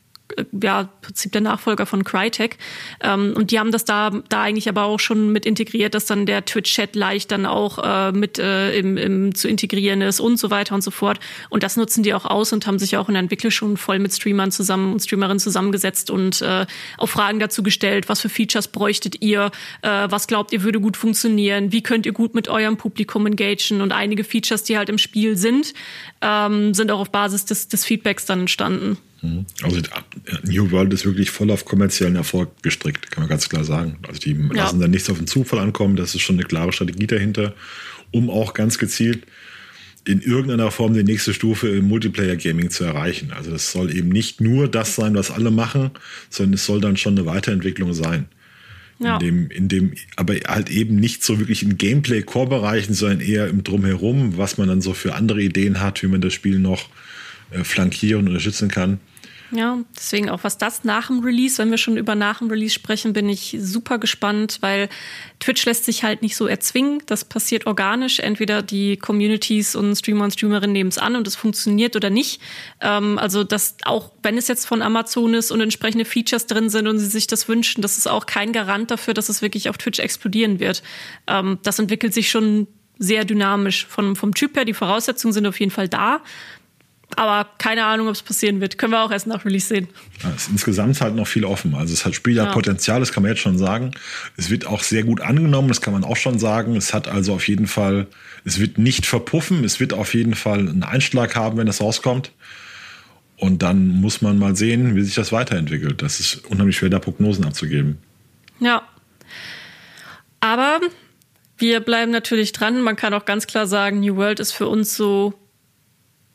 ja, Prinzip der Nachfolger von Crytek. Ähm, und die haben das da, da eigentlich aber auch schon mit integriert, dass dann der Twitch-Chat leicht dann auch äh, mit äh, im, im, zu integrieren ist und so weiter und so fort. Und das nutzen die auch aus und haben sich auch in der Entwicklung schon voll mit Streamern zusammen und Streamerinnen zusammengesetzt und äh, auch Fragen dazu gestellt, was für Features bräuchtet ihr, äh, was glaubt ihr würde gut funktionieren, wie könnt ihr gut mit eurem Publikum engagen und einige Features, die halt im Spiel sind, ähm, sind auch auf Basis des, des Feedbacks dann entstanden. Mhm. Also New World ist wirklich voll auf kommerziellen Erfolg gestrickt, kann man ganz klar sagen. Also die ja. lassen dann nichts auf den Zufall ankommen, das ist schon eine klare Strategie dahinter, um auch ganz gezielt in irgendeiner Form die nächste Stufe im Multiplayer Gaming zu erreichen. Also das soll eben nicht nur das sein, was alle machen, sondern es soll dann schon eine Weiterentwicklung sein. Ja. In dem, in dem, aber halt eben nicht so wirklich in Gameplay-Core-Bereichen, sondern eher im Drumherum, was man dann so für andere Ideen hat, wie man das Spiel noch äh, flankieren und unterstützen kann. Ja, deswegen auch was das nach dem Release, wenn wir schon über nach dem Release sprechen, bin ich super gespannt, weil Twitch lässt sich halt nicht so erzwingen. Das passiert organisch. Entweder die Communities und Streamer und Streamerinnen nehmen es an und es funktioniert oder nicht. Ähm, also, dass auch wenn es jetzt von Amazon ist und entsprechende Features drin sind und sie sich das wünschen, das ist auch kein Garant dafür, dass es wirklich auf Twitch explodieren wird. Ähm, das entwickelt sich schon sehr dynamisch von, vom Typ her. Die Voraussetzungen sind auf jeden Fall da. Aber keine Ahnung, ob es passieren wird. Können wir auch erst nach Release sehen. Ja, es ist insgesamt halt noch viel offen. Also es hat Spielerpotenzial, ja. das kann man jetzt schon sagen. Es wird auch sehr gut angenommen, das kann man auch schon sagen. Es hat also auf jeden Fall, es wird nicht verpuffen, es wird auf jeden Fall einen Einschlag haben, wenn es rauskommt. Und dann muss man mal sehen, wie sich das weiterentwickelt. Das ist unheimlich schwer, da Prognosen abzugeben. Ja. Aber Wir bleiben natürlich dran. Man kann auch ganz klar sagen, New World ist für uns so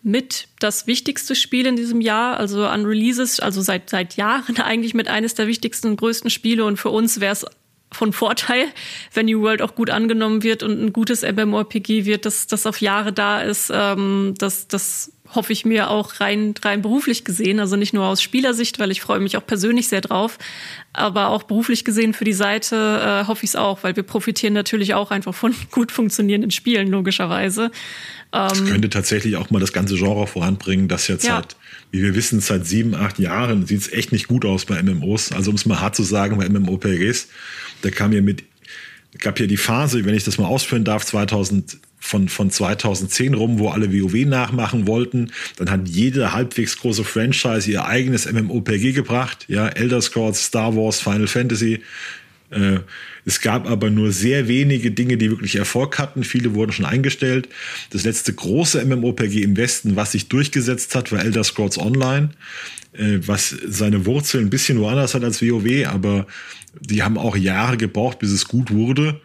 mit das wichtigste Spiel in diesem Jahr, also an Releases, also seit, seit Jahren <laughs> eigentlich mit eines der wichtigsten und größten Spiele. Und für uns wäre es von Vorteil, <laughs> wenn New World auch gut angenommen wird und ein gutes MMORPG wird, das, das auf Jahre da ist. Ähm, das, das hoffe ich mir auch rein, rein beruflich gesehen, also nicht nur aus Spielersicht, weil ich freue mich auch persönlich sehr drauf, aber auch beruflich gesehen für die Seite äh, hoffe ich es auch, weil wir profitieren natürlich auch einfach von <laughs> gut funktionierenden Spielen, logischerweise. Das ähm, könnte tatsächlich auch mal das ganze Genre voranbringen, das jetzt ja. seit, wie wir wissen, seit sieben, acht Jahren sieht es echt nicht gut aus bei MMOs. Also um es mal hart zu sagen, bei MMOPGs, da kam ja mit, gab ja die Phase, wenn ich das mal ausführen darf, 2000 von, von 2010 rum, wo alle WoW nachmachen wollten. Dann hat jede halbwegs große Franchise ihr eigenes MMOPG gebracht. Ja, Elder Scrolls, Star Wars, Final Fantasy. Äh, es gab aber nur sehr wenige Dinge, die wirklich Erfolg hatten. Viele wurden schon eingestellt. Das letzte große MMOPG im Westen, was sich durchgesetzt hat, war Elder Scrolls Online, äh, was seine Wurzeln ein bisschen woanders hat als WoW, aber die haben auch Jahre gebraucht, bis es gut wurde.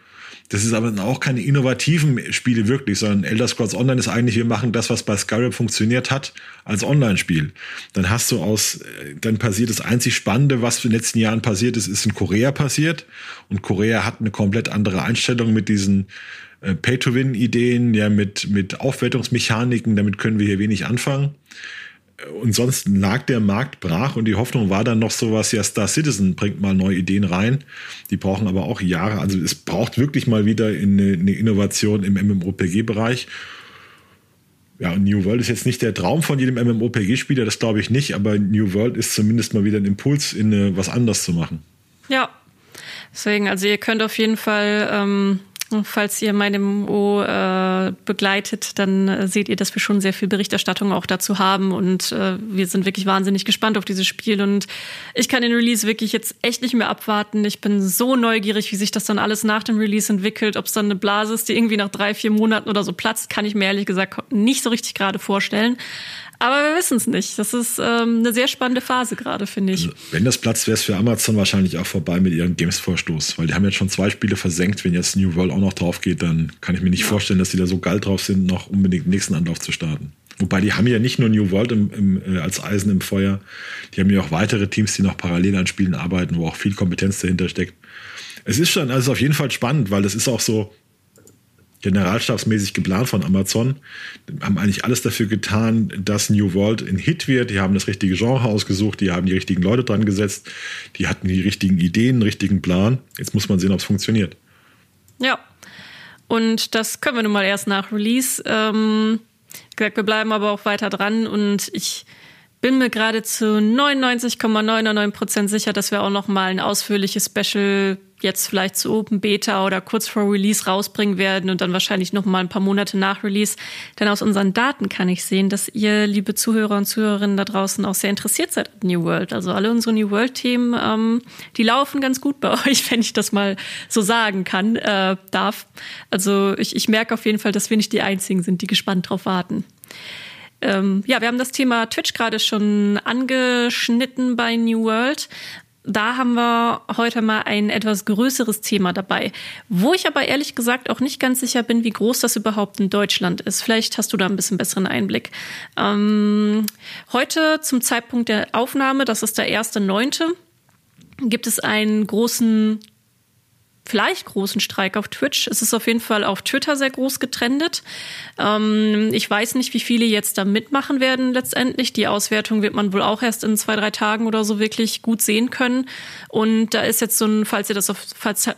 Das ist aber auch keine innovativen Spiele wirklich, sondern Elder Scrolls Online ist eigentlich, wir machen das, was bei Skyrim funktioniert hat, als Online-Spiel. Dann hast du aus, dann passiert das einzig Spannende, was in den letzten Jahren passiert ist, ist in Korea passiert. Und Korea hat eine komplett andere Einstellung mit diesen äh, Pay-to-Win-Ideen, ja, mit, mit Aufwertungsmechaniken, damit können wir hier wenig anfangen und sonst lag der Markt brach und die Hoffnung war dann noch sowas, ja, Star Citizen bringt mal neue Ideen rein. Die brauchen aber auch Jahre. Also es braucht wirklich mal wieder eine, eine Innovation im MMOPG-Bereich. Ja, und New World ist jetzt nicht der Traum von jedem MMOPG-Spieler, das glaube ich nicht, aber New World ist zumindest mal wieder ein Impuls, in eine, was anders zu machen. Ja, deswegen, also ihr könnt auf jeden Fall ähm, Falls ihr meine MMO äh, begleitet, dann äh, seht ihr, dass wir schon sehr viel Berichterstattung auch dazu haben und äh, wir sind wirklich wahnsinnig gespannt auf dieses Spiel und ich kann den Release wirklich jetzt echt nicht mehr abwarten. Ich bin so neugierig, wie sich das dann alles nach dem Release entwickelt, ob es dann eine Blase ist, die irgendwie nach drei, vier Monaten oder so platzt, kann ich mir ehrlich gesagt nicht so richtig gerade vorstellen. Aber wir wissen es nicht. Das ist ähm, eine sehr spannende Phase gerade, finde ich. Also, wenn das Platz wäre, es für Amazon wahrscheinlich auch vorbei mit ihrem Games-Vorstoß. Weil die haben jetzt schon zwei Spiele versenkt. Wenn jetzt New World auch noch drauf geht, dann kann ich mir nicht vorstellen, dass die da so geil drauf sind, noch unbedingt den nächsten Anlauf zu starten. Wobei die haben ja nicht nur New World im, im, äh, als Eisen im Feuer, die haben ja auch weitere Teams, die noch parallel an Spielen arbeiten, wo auch viel Kompetenz dahinter steckt. Es ist schon, also auf jeden Fall spannend, weil das ist auch so, generalstabsmäßig geplant von Amazon. Die haben eigentlich alles dafür getan, dass New World ein Hit wird. Die haben das richtige Genre ausgesucht, die haben die richtigen Leute dran gesetzt, die hatten die richtigen Ideen, einen richtigen Plan. Jetzt muss man sehen, ob es funktioniert. Ja. Und das können wir nun mal erst nach Release. Ähm, gesagt, wir bleiben aber auch weiter dran und ich bin mir gerade zu 99,99 Prozent sicher, dass wir auch noch mal ein ausführliches Special jetzt vielleicht zu Open Beta oder kurz vor Release rausbringen werden und dann wahrscheinlich noch mal ein paar Monate nach Release. Denn aus unseren Daten kann ich sehen, dass ihr, liebe Zuhörer und Zuhörerinnen da draußen, auch sehr interessiert seid an New World. Also alle unsere New World-Themen, ähm, die laufen ganz gut bei <laughs> euch, wenn ich das mal so sagen kann, äh, darf. Also ich, ich merke auf jeden Fall, dass wir nicht die Einzigen sind, die gespannt drauf warten. Ähm, ja, wir haben das Thema Twitch gerade schon angeschnitten bei New World. Da haben wir heute mal ein etwas größeres Thema dabei, wo ich aber ehrlich gesagt auch nicht ganz sicher bin, wie groß das überhaupt in Deutschland ist. Vielleicht hast du da ein bisschen besseren Einblick. Ähm, heute zum Zeitpunkt der Aufnahme, das ist der erste Neunte, gibt es einen großen vielleicht großen Streik auf Twitch. Es ist auf jeden Fall auf Twitter sehr groß getrendet. Ähm, ich weiß nicht, wie viele jetzt da mitmachen werden letztendlich. Die Auswertung wird man wohl auch erst in zwei, drei Tagen oder so wirklich gut sehen können. Und da ist jetzt so ein, falls ihr das auf, falls,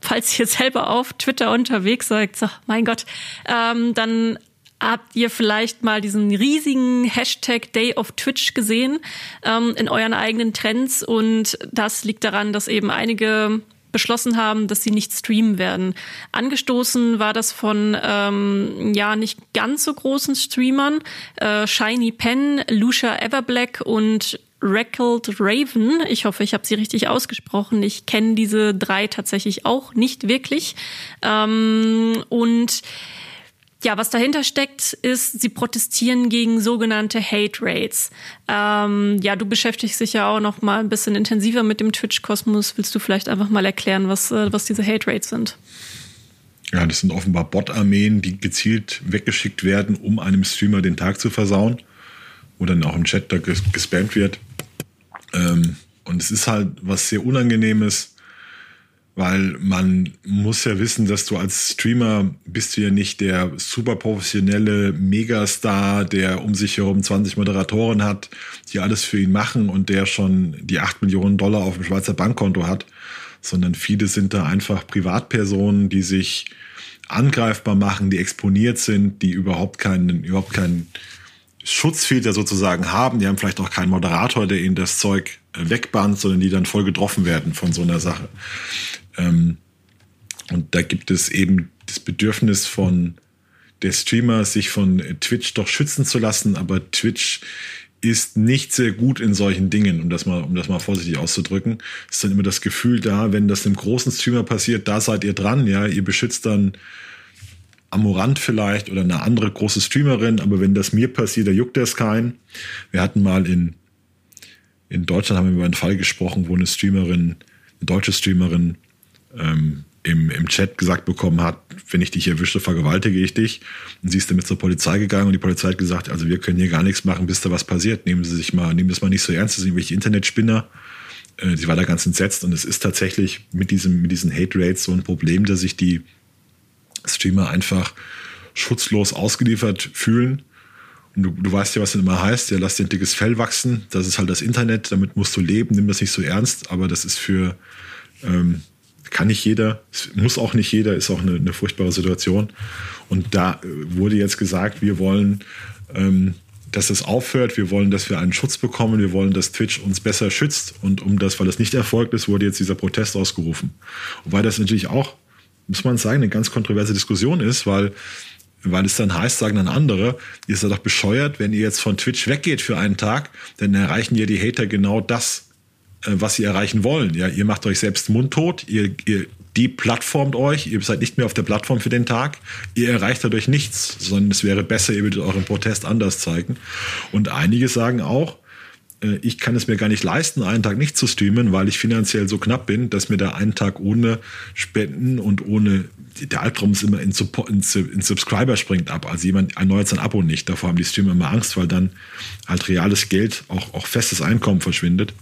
falls ihr <laughs> selber auf Twitter unterwegs seid, so, mein Gott, ähm, dann habt ihr vielleicht mal diesen riesigen Hashtag Day of Twitch gesehen ähm, in euren eigenen Trends und das liegt daran, dass eben einige beschlossen haben, dass sie nicht streamen werden. Angestoßen war das von ähm, ja nicht ganz so großen Streamern, äh, Shiny Pen, Lucia Everblack und Reckled Raven. Ich hoffe, ich habe sie richtig ausgesprochen. Ich kenne diese drei tatsächlich auch nicht wirklich. Ähm, und ja, was dahinter steckt, ist, sie protestieren gegen sogenannte Hate Rates. Ähm, ja, du beschäftigst dich ja auch noch mal ein bisschen intensiver mit dem Twitch-Kosmos. Willst du vielleicht einfach mal erklären, was, äh, was diese Hate Rates sind? Ja, das sind offenbar Bot-Armeen, die gezielt weggeschickt werden, um einem Streamer den Tag zu versauen. Wo dann auch im Chat da gespammt wird. Ähm, und es ist halt was sehr Unangenehmes, weil man muss ja wissen, dass du als Streamer bist du ja nicht der super professionelle Megastar, der um sich herum 20 Moderatoren hat, die alles für ihn machen und der schon die 8 Millionen Dollar auf dem Schweizer Bankkonto hat, sondern viele sind da einfach Privatpersonen, die sich angreifbar machen, die exponiert sind, die überhaupt keinen, überhaupt keinen Schutzfilter sozusagen haben. Die haben vielleicht auch keinen Moderator, der ihnen das Zeug äh, wegbannt, sondern die dann voll getroffen werden von so einer Sache. Ähm, und da gibt es eben das Bedürfnis von der Streamer, sich von Twitch doch schützen zu lassen, aber Twitch ist nicht sehr gut in solchen Dingen, um das mal, um das mal vorsichtig auszudrücken. Ist dann immer das Gefühl da, wenn das einem großen Streamer passiert, da seid ihr dran, ja, ihr beschützt dann Amorant vielleicht oder eine andere große Streamerin, aber wenn das mir passiert, da juckt das keinen. Wir hatten mal in, in Deutschland haben wir über einen Fall gesprochen, wo eine Streamerin, eine deutsche Streamerin ähm, im, im Chat gesagt bekommen hat, wenn ich dich erwische, vergewaltige ich dich. Und sie ist damit zur Polizei gegangen und die Polizei hat gesagt, also wir können hier gar nichts machen, bis da was passiert. Nehmen Sie sich mal, nehmen das mal nicht so ernst, das sind irgendwelche Internetspinner. Äh, sie war da ganz entsetzt und es ist tatsächlich mit diesem, mit diesen Hate Rates so ein Problem, dass sich die Streamer einfach schutzlos ausgeliefert fühlen. Und du, du weißt ja, was das immer heißt, ja, lass dir ein dickes Fell wachsen. Das ist halt das Internet, damit musst du leben, nimm das nicht so ernst, aber das ist für ähm, kann nicht jeder, muss auch nicht jeder, ist auch eine, eine furchtbare Situation. Und da äh, wurde jetzt gesagt, wir wollen, ähm, dass es aufhört, wir wollen, dass wir einen Schutz bekommen, wir wollen, dass Twitch uns besser schützt. Und um das, weil das nicht erfolgt ist, wurde jetzt dieser Protest ausgerufen. Wobei das natürlich auch, muss man sagen, eine ganz kontroverse Diskussion ist, weil weil es dann heißt, sagen dann andere, ihr seid doch bescheuert, wenn ihr jetzt von Twitch weggeht für einen Tag, dann erreichen ja die Hater genau das, was sie erreichen wollen. Ja, ihr macht euch selbst mundtot, ihr, ihr die plattformt euch, ihr seid nicht mehr auf der Plattform für den Tag, ihr erreicht dadurch nichts, sondern es wäre besser, ihr würdet euren Protest anders zeigen. Und einige sagen auch, äh, ich kann es mir gar nicht leisten, einen Tag nicht zu streamen, weil ich finanziell so knapp bin, dass mir da einen Tag ohne Spenden und ohne, der Albtraum ist immer in, in, in Subscriber springt ab. Also jemand erneuert sein Abo nicht. Davor haben die Streamer immer Angst, weil dann halt reales Geld, auch, auch festes Einkommen verschwindet.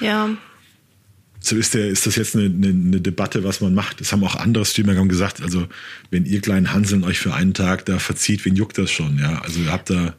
Ja. So ist, der, ist das jetzt eine, eine, eine Debatte, was man macht. Das haben auch andere Streamer gesagt. Also, wenn ihr kleinen Hanseln euch für einen Tag da verzieht, wen juckt das schon? Ja, also ihr habt da.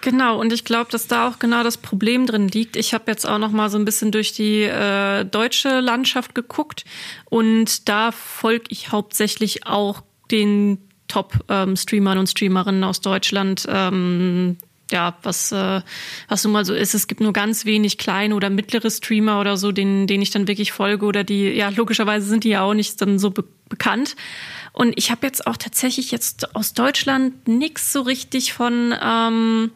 Genau, und ich glaube, dass da auch genau das Problem drin liegt. Ich habe jetzt auch noch mal so ein bisschen durch die äh, deutsche Landschaft geguckt und da folge ich hauptsächlich auch den Top-Streamern ähm, und Streamerinnen aus Deutschland. Ähm, ja, was, äh, was nun mal so ist. Es gibt nur ganz wenig kleine oder mittlere Streamer oder so, denen, denen ich dann wirklich folge oder die, ja, logischerweise sind die ja auch nicht dann so be bekannt. Und ich habe jetzt auch tatsächlich jetzt aus Deutschland nichts so richtig von, ähm,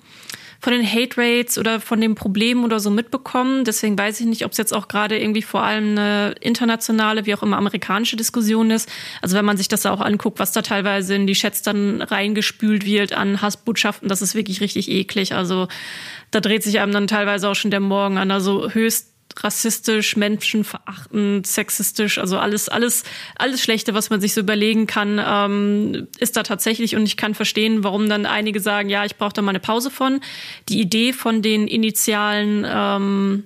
von den Hate Rates oder von den Problemen oder so mitbekommen. Deswegen weiß ich nicht, ob es jetzt auch gerade irgendwie vor allem eine internationale, wie auch immer amerikanische Diskussion ist. Also wenn man sich das auch anguckt, was da teilweise in die Chats dann reingespült wird an Hassbotschaften, das ist wirklich richtig eklig. Also da dreht sich einem dann teilweise auch schon der Morgen an. Also höchst rassistisch, menschenverachtend, sexistisch, also alles, alles, alles Schlechte, was man sich so überlegen kann, ähm, ist da tatsächlich. Und ich kann verstehen, warum dann einige sagen, ja, ich brauche da mal eine Pause von. Die Idee von den initialen ähm,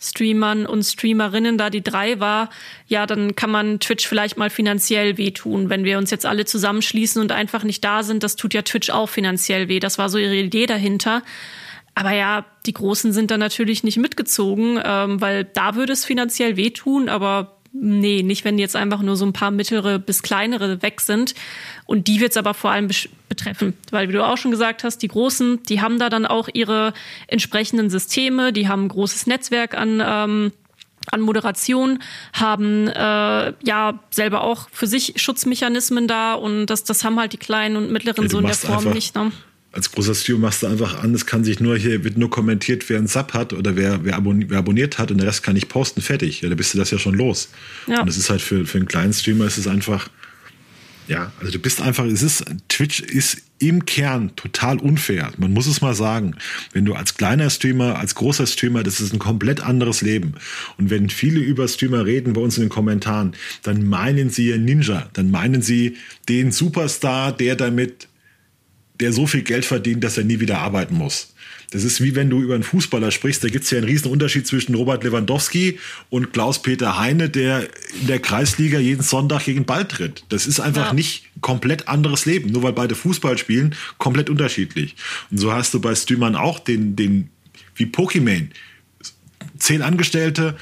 Streamern und Streamerinnen da die drei war, ja, dann kann man Twitch vielleicht mal finanziell wehtun. Wenn wir uns jetzt alle zusammenschließen und einfach nicht da sind, das tut ja Twitch auch finanziell weh. Das war so ihre Idee dahinter. Aber ja, die Großen sind da natürlich nicht mitgezogen, ähm, weil da würde es finanziell wehtun, aber nee, nicht wenn jetzt einfach nur so ein paar mittlere bis kleinere weg sind. Und die wird es aber vor allem betreffen, weil wie du auch schon gesagt hast, die Großen, die haben da dann auch ihre entsprechenden Systeme, die haben ein großes Netzwerk an ähm, an Moderation, haben äh, ja selber auch für sich Schutzmechanismen da und das, das haben halt die kleinen und mittleren ja, so in der Form nicht. Ne? Als großer Studio machst du einfach an, es kann sich nur hier, wird nur kommentiert, wer einen Sub hat oder wer, wer, abon wer abonniert hat und der Rest kann ich posten, fertig. Ja, da bist du das ja schon los. Ja. Und das ist halt für, für einen kleinen Streamer ist es einfach, Ja, also du bist einfach, es ist, Twitch ist im Kern total unfair. Man muss es mal sagen. Wenn du als kleiner Streamer, als großer Streamer, das ist ein komplett anderes Leben. Und wenn viele über Streamer reden bei uns in den Kommentaren, dann meinen sie Ninja, dann meinen sie den Superstar, der damit, der so viel Geld verdient, dass er nie wieder arbeiten muss. Das ist wie wenn du über einen Fußballer sprichst. Da gibt es ja einen riesen Unterschied zwischen Robert Lewandowski und Klaus-Peter Heine, der in der Kreisliga jeden Sonntag gegen den Ball tritt. Das ist einfach ja. nicht komplett anderes Leben. Nur weil beide Fußball spielen, komplett unterschiedlich. Und so hast du bei Streamern auch den, den wie Pokémon. Zehn Angestellte,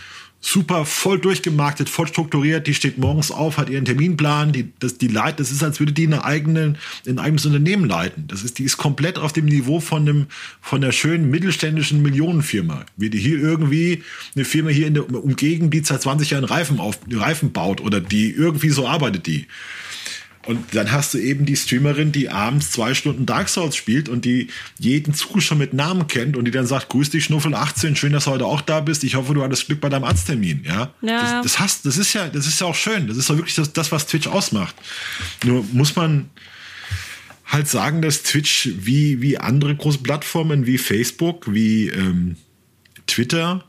super voll durchgemarktet, voll strukturiert. Die steht morgens auf, hat ihren Terminplan. Die, das, die leitet, das ist, als würde die eine eigene, ein eigenes Unternehmen leiten. Das ist, die ist komplett auf dem Niveau von einem, von einer schönen mittelständischen Millionenfirma. Wie die hier irgendwie eine Firma hier in der Umgegend, die seit 20 Jahren Reifen auf, Reifen baut oder die irgendwie so arbeitet die. Und dann hast du eben die Streamerin, die abends zwei Stunden Dark Souls spielt und die jeden Zuschauer mit Namen kennt und die dann sagt, grüß dich Schnuffel 18, schön, dass du heute auch da bist. Ich hoffe, du hattest Glück bei deinem Arzttermin. Ja, ja. Das, das, hast, das ist ja, das ist ja auch schön. Das ist doch wirklich das, das, was Twitch ausmacht. Nur muss man halt sagen, dass Twitch wie, wie andere große Plattformen wie Facebook, wie ähm, Twitter,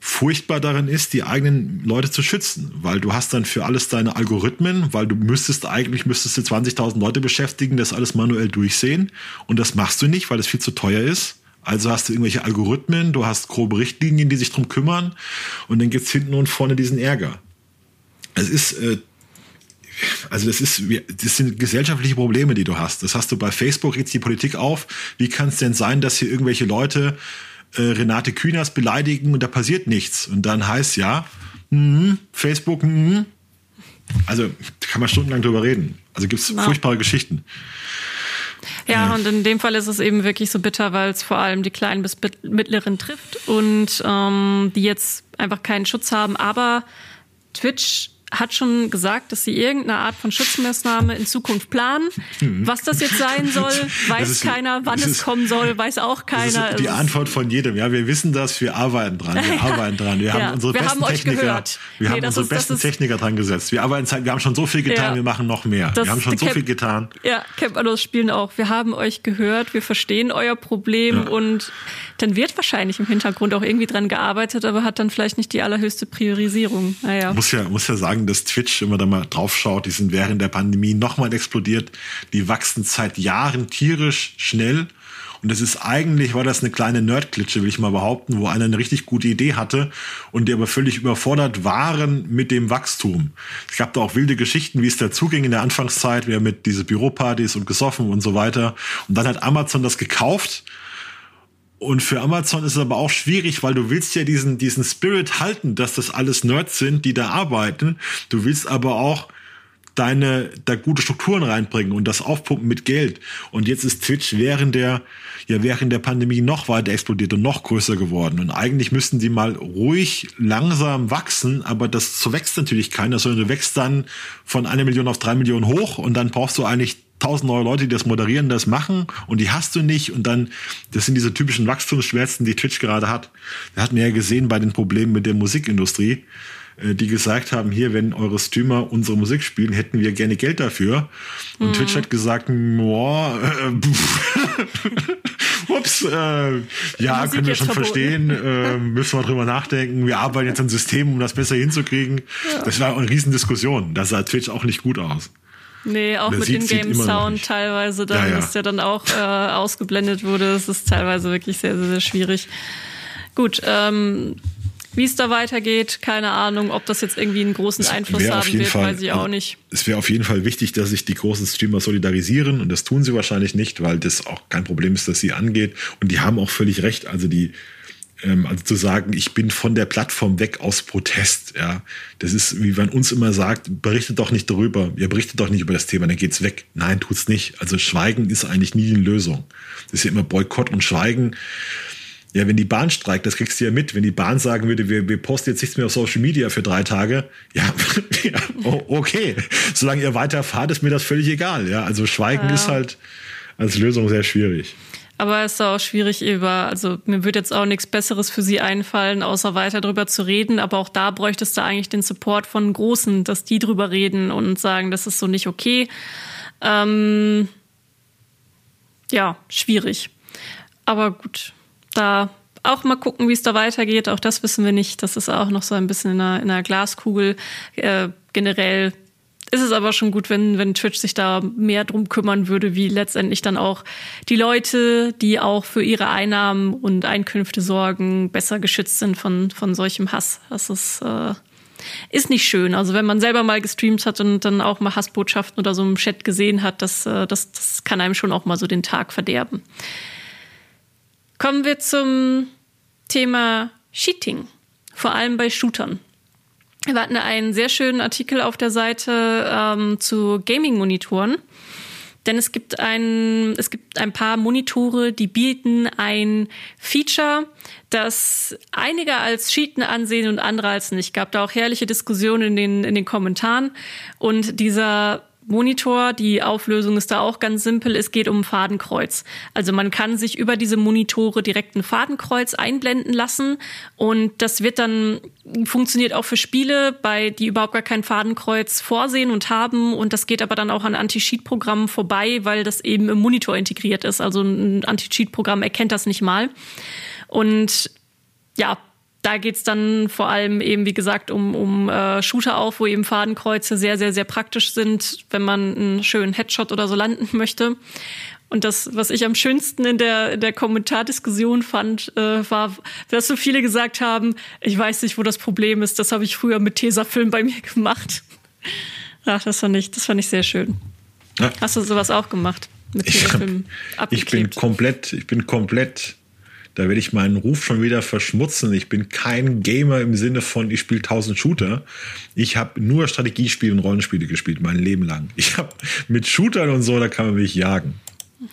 furchtbar darin ist, die eigenen Leute zu schützen, weil du hast dann für alles deine Algorithmen, weil du müsstest eigentlich müsstest du 20.000 Leute beschäftigen, das alles manuell durchsehen und das machst du nicht, weil es viel zu teuer ist. Also hast du irgendwelche Algorithmen, du hast grobe Richtlinien, die sich drum kümmern und dann gibt's hinten und vorne diesen Ärger. Es ist äh, also das ist, das sind gesellschaftliche Probleme, die du hast. Das hast du bei Facebook jetzt die Politik auf. Wie kann es denn sein, dass hier irgendwelche Leute äh, Renate Künast beleidigen und da passiert nichts. Und dann heißt ja, mh, Facebook, mh. also kann man stundenlang drüber reden. Also gibt es furchtbare Geschichten. Ja, und in dem Fall ist es eben wirklich so bitter, weil es vor allem die kleinen bis mittleren trifft und ähm, die jetzt einfach keinen Schutz haben. Aber Twitch hat schon gesagt, dass sie irgendeine Art von Schutzmaßnahme in Zukunft planen. Mhm. Was das jetzt sein soll, <laughs> weiß ist, keiner. Wann es kommen soll, weiß auch keiner. die Antwort von jedem. Ja, wir wissen das, wir arbeiten dran. Wir <laughs> arbeiten dran. Wir ja, haben unsere wir besten haben Techniker. Gehört. Wir nee, haben unsere ist, besten ist, Techniker dran gesetzt. Wir arbeiten, wir haben schon so viel getan, ja, wir machen noch mehr. Wir haben schon so Camp, viel getan. Ja, Camp Allos spielen auch. Wir haben euch gehört, wir verstehen euer Problem ja. und dann wird wahrscheinlich im Hintergrund auch irgendwie dran gearbeitet, aber hat dann vielleicht nicht die allerhöchste Priorisierung. Naja. Muss ja, muss ja sagen, dass Twitch, wenn man da mal drauf schaut, die sind während der Pandemie nochmal explodiert. Die wachsen seit Jahren tierisch schnell. Und das ist eigentlich, war das eine kleine Nerdklitsche, will ich mal behaupten, wo einer eine richtig gute Idee hatte und die aber völlig überfordert waren mit dem Wachstum. Es gab da auch wilde Geschichten, wie es dazuging in der Anfangszeit, wer mit diese Büropartys und gesoffen und so weiter. Und dann hat Amazon das gekauft und für Amazon ist es aber auch schwierig, weil du willst ja diesen, diesen Spirit halten, dass das alles Nerds sind, die da arbeiten. Du willst aber auch deine, da gute Strukturen reinbringen und das aufpumpen mit Geld. Und jetzt ist Twitch während der, ja, während der Pandemie noch weiter explodiert und noch größer geworden. Und eigentlich müssten die mal ruhig langsam wachsen, aber das so wächst natürlich keiner, sondern du wächst dann von einer Million auf drei Millionen hoch und dann brauchst du eigentlich tausend neue Leute, die das moderieren, das machen und die hast du nicht und dann, das sind diese typischen Wachstumsschmerzen, die Twitch gerade hat. Wir hatten ja gesehen bei den Problemen mit der Musikindustrie, äh, die gesagt haben, hier, wenn eure Streamer unsere Musik spielen, hätten wir gerne Geld dafür. Und mhm. Twitch hat gesagt, boah, äh, <laughs> ups, äh, ja, können wir schon verboten. verstehen, <laughs> äh, müssen wir drüber nachdenken. Wir arbeiten jetzt an Systemen, um das besser hinzukriegen. Ja. Das war eine Riesendiskussion. Das sah Twitch auch nicht gut aus. Nee, auch mit Ingame-Sound teilweise, dann, ja, ja. dass der dann auch äh, ausgeblendet wurde. Das ist teilweise wirklich sehr, sehr, sehr schwierig. Gut, ähm, wie es da weitergeht, keine Ahnung. Ob das jetzt irgendwie einen großen es Einfluss haben wird, Fall, weiß ich auch nicht. Es wäre auf jeden Fall wichtig, dass sich die großen Streamer solidarisieren und das tun sie wahrscheinlich nicht, weil das auch kein Problem ist, dass sie angeht. Und die haben auch völlig recht. Also die also zu sagen, ich bin von der Plattform weg aus Protest, ja, das ist, wie man uns immer sagt, berichtet doch nicht darüber, ihr berichtet doch nicht über das Thema, dann geht's weg. Nein, tut's nicht. Also Schweigen ist eigentlich nie eine Lösung. Das ist ja immer Boykott und Schweigen. Ja, wenn die Bahn streikt, das kriegst du ja mit. Wenn die Bahn sagen würde, wir, wir posten jetzt nichts mehr auf Social Media für drei Tage, ja, <laughs> ja okay. Solange ihr weiterfahrt, ist mir das völlig egal. Ja, also Schweigen ja. ist halt als Lösung sehr schwierig. Aber es ist auch schwierig über, also mir wird jetzt auch nichts Besseres für sie einfallen, außer weiter drüber zu reden. Aber auch da bräuchtest du eigentlich den Support von Großen, dass die drüber reden und sagen, das ist so nicht okay. Ähm, ja, schwierig. Aber gut, da auch mal gucken, wie es da weitergeht. Auch das wissen wir nicht. Das ist auch noch so ein bisschen in einer, in einer Glaskugel. Äh, generell ist es aber schon gut, wenn, wenn Twitch sich da mehr drum kümmern würde, wie letztendlich dann auch die Leute, die auch für ihre Einnahmen und Einkünfte sorgen, besser geschützt sind von, von solchem Hass. Das ist, äh, ist nicht schön. Also wenn man selber mal gestreamt hat und dann auch mal Hassbotschaften oder so im Chat gesehen hat, das, äh, das, das kann einem schon auch mal so den Tag verderben. Kommen wir zum Thema Cheating, vor allem bei Shootern. Wir hatten einen sehr schönen Artikel auf der Seite ähm, zu Gaming-Monitoren. Denn es gibt ein, es gibt ein paar Monitore, die bieten ein Feature, das einige als Cheaten ansehen und andere als nicht. Gab da auch herrliche Diskussionen in den, in den Kommentaren. Und dieser Monitor. Die Auflösung ist da auch ganz simpel. Es geht um Fadenkreuz. Also man kann sich über diese Monitore direkt ein Fadenkreuz einblenden lassen und das wird dann funktioniert auch für Spiele, bei die überhaupt gar kein Fadenkreuz vorsehen und haben und das geht aber dann auch an Anti-Cheat-Programmen vorbei, weil das eben im Monitor integriert ist. Also ein Anti-Cheat-Programm erkennt das nicht mal. Und ja, da geht's dann vor allem eben, wie gesagt, um, um äh, Shooter auf, wo eben Fadenkreuze sehr, sehr, sehr praktisch sind, wenn man einen schönen Headshot oder so landen möchte. Und das, was ich am schönsten in der, in der Kommentardiskussion fand, äh, war, dass so viele gesagt haben, ich weiß nicht, wo das Problem ist, das habe ich früher mit Tesafilm bei mir gemacht. Ach, das fand ich, das fand ich sehr schön. Ja. Hast du sowas auch gemacht? Mit Tesafilm ich, ich bin komplett, ich bin komplett da werde ich meinen Ruf schon wieder verschmutzen. Ich bin kein Gamer im Sinne von, ich spiele tausend Shooter. Ich habe nur Strategiespiele und Rollenspiele gespielt, mein Leben lang. Ich habe mit Shootern und so, da kann man mich jagen.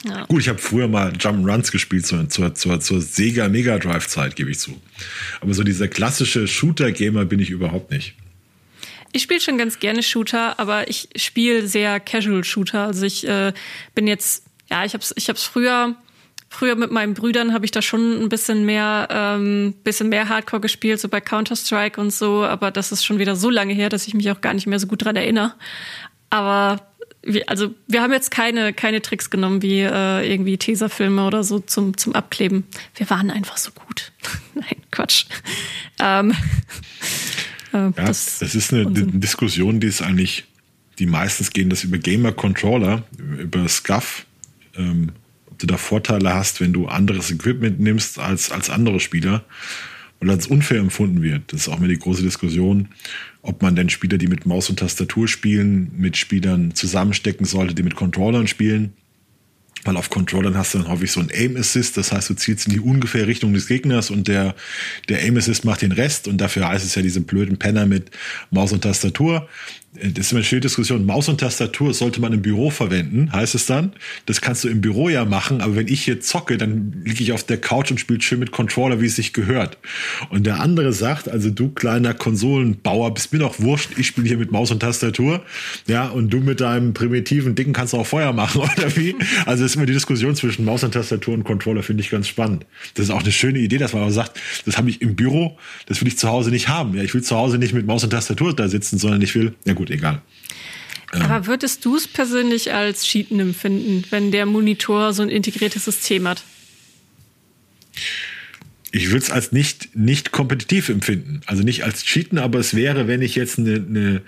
Ja. Gut, ich habe früher mal Jump'n'Runs gespielt zur, zur, zur, zur Sega Mega Drive Zeit, gebe ich zu. Aber so dieser klassische Shooter-Gamer bin ich überhaupt nicht. Ich spiele schon ganz gerne Shooter, aber ich spiele sehr Casual Shooter. Also ich äh, bin jetzt, ja, ich habe es ich hab's früher Früher mit meinen Brüdern habe ich da schon ein bisschen mehr, ähm, bisschen mehr Hardcore gespielt, so bei Counter-Strike und so, aber das ist schon wieder so lange her, dass ich mich auch gar nicht mehr so gut dran erinnere. Aber wir, also wir haben jetzt keine, keine Tricks genommen wie äh, irgendwie Tesafilme oder so zum, zum Abkleben. Wir waren einfach so gut. <laughs> Nein, Quatsch. Ähm, <laughs> äh, ja, das, das ist eine Unsinn. Diskussion, die ist eigentlich, die meistens gehen das über Gamer Controller, über SCUF. Ähm, ob du da Vorteile hast, wenn du anderes Equipment nimmst als, als andere Spieler und als unfair empfunden wird. Das ist auch mir die große Diskussion, ob man denn Spieler, die mit Maus und Tastatur spielen, mit Spielern zusammenstecken sollte, die mit Controllern spielen. Weil auf Controllern hast du dann häufig so ein Aim Assist, das heißt, du zielst in die ungefähr Richtung des Gegners und der, der Aim Assist macht den Rest und dafür heißt es ja diese blöden Penner mit Maus und Tastatur. Äh, das ist immer eine schöne Diskussion. Maus und Tastatur sollte man im Büro verwenden, heißt es dann. Das kannst du im Büro ja machen, aber wenn ich hier zocke, dann liege ich auf der Couch und spiele schön mit Controller, wie es sich gehört. Und der andere sagt, also du kleiner Konsolenbauer, bist mir doch wurscht, ich spiele hier mit Maus und Tastatur. Ja, und du mit deinem primitiven Dicken kannst auch Feuer machen, <laughs> oder wie? Also das ist immer die Diskussion zwischen Maus und Tastatur und Controller, finde ich ganz spannend. Das ist auch eine schöne Idee, dass man auch sagt, das habe ich im Büro, das will ich zu Hause nicht haben. Ja, ich will zu Hause nicht mit Maus und Tastatur da sitzen, sondern ich will, ja gut, gut, egal. Aber würdest du es persönlich als Cheaten empfinden, wenn der Monitor so ein integriertes System hat? Ich würde es als nicht, nicht kompetitiv empfinden. Also nicht als Cheaten, aber es wäre, wenn ich jetzt eine, eine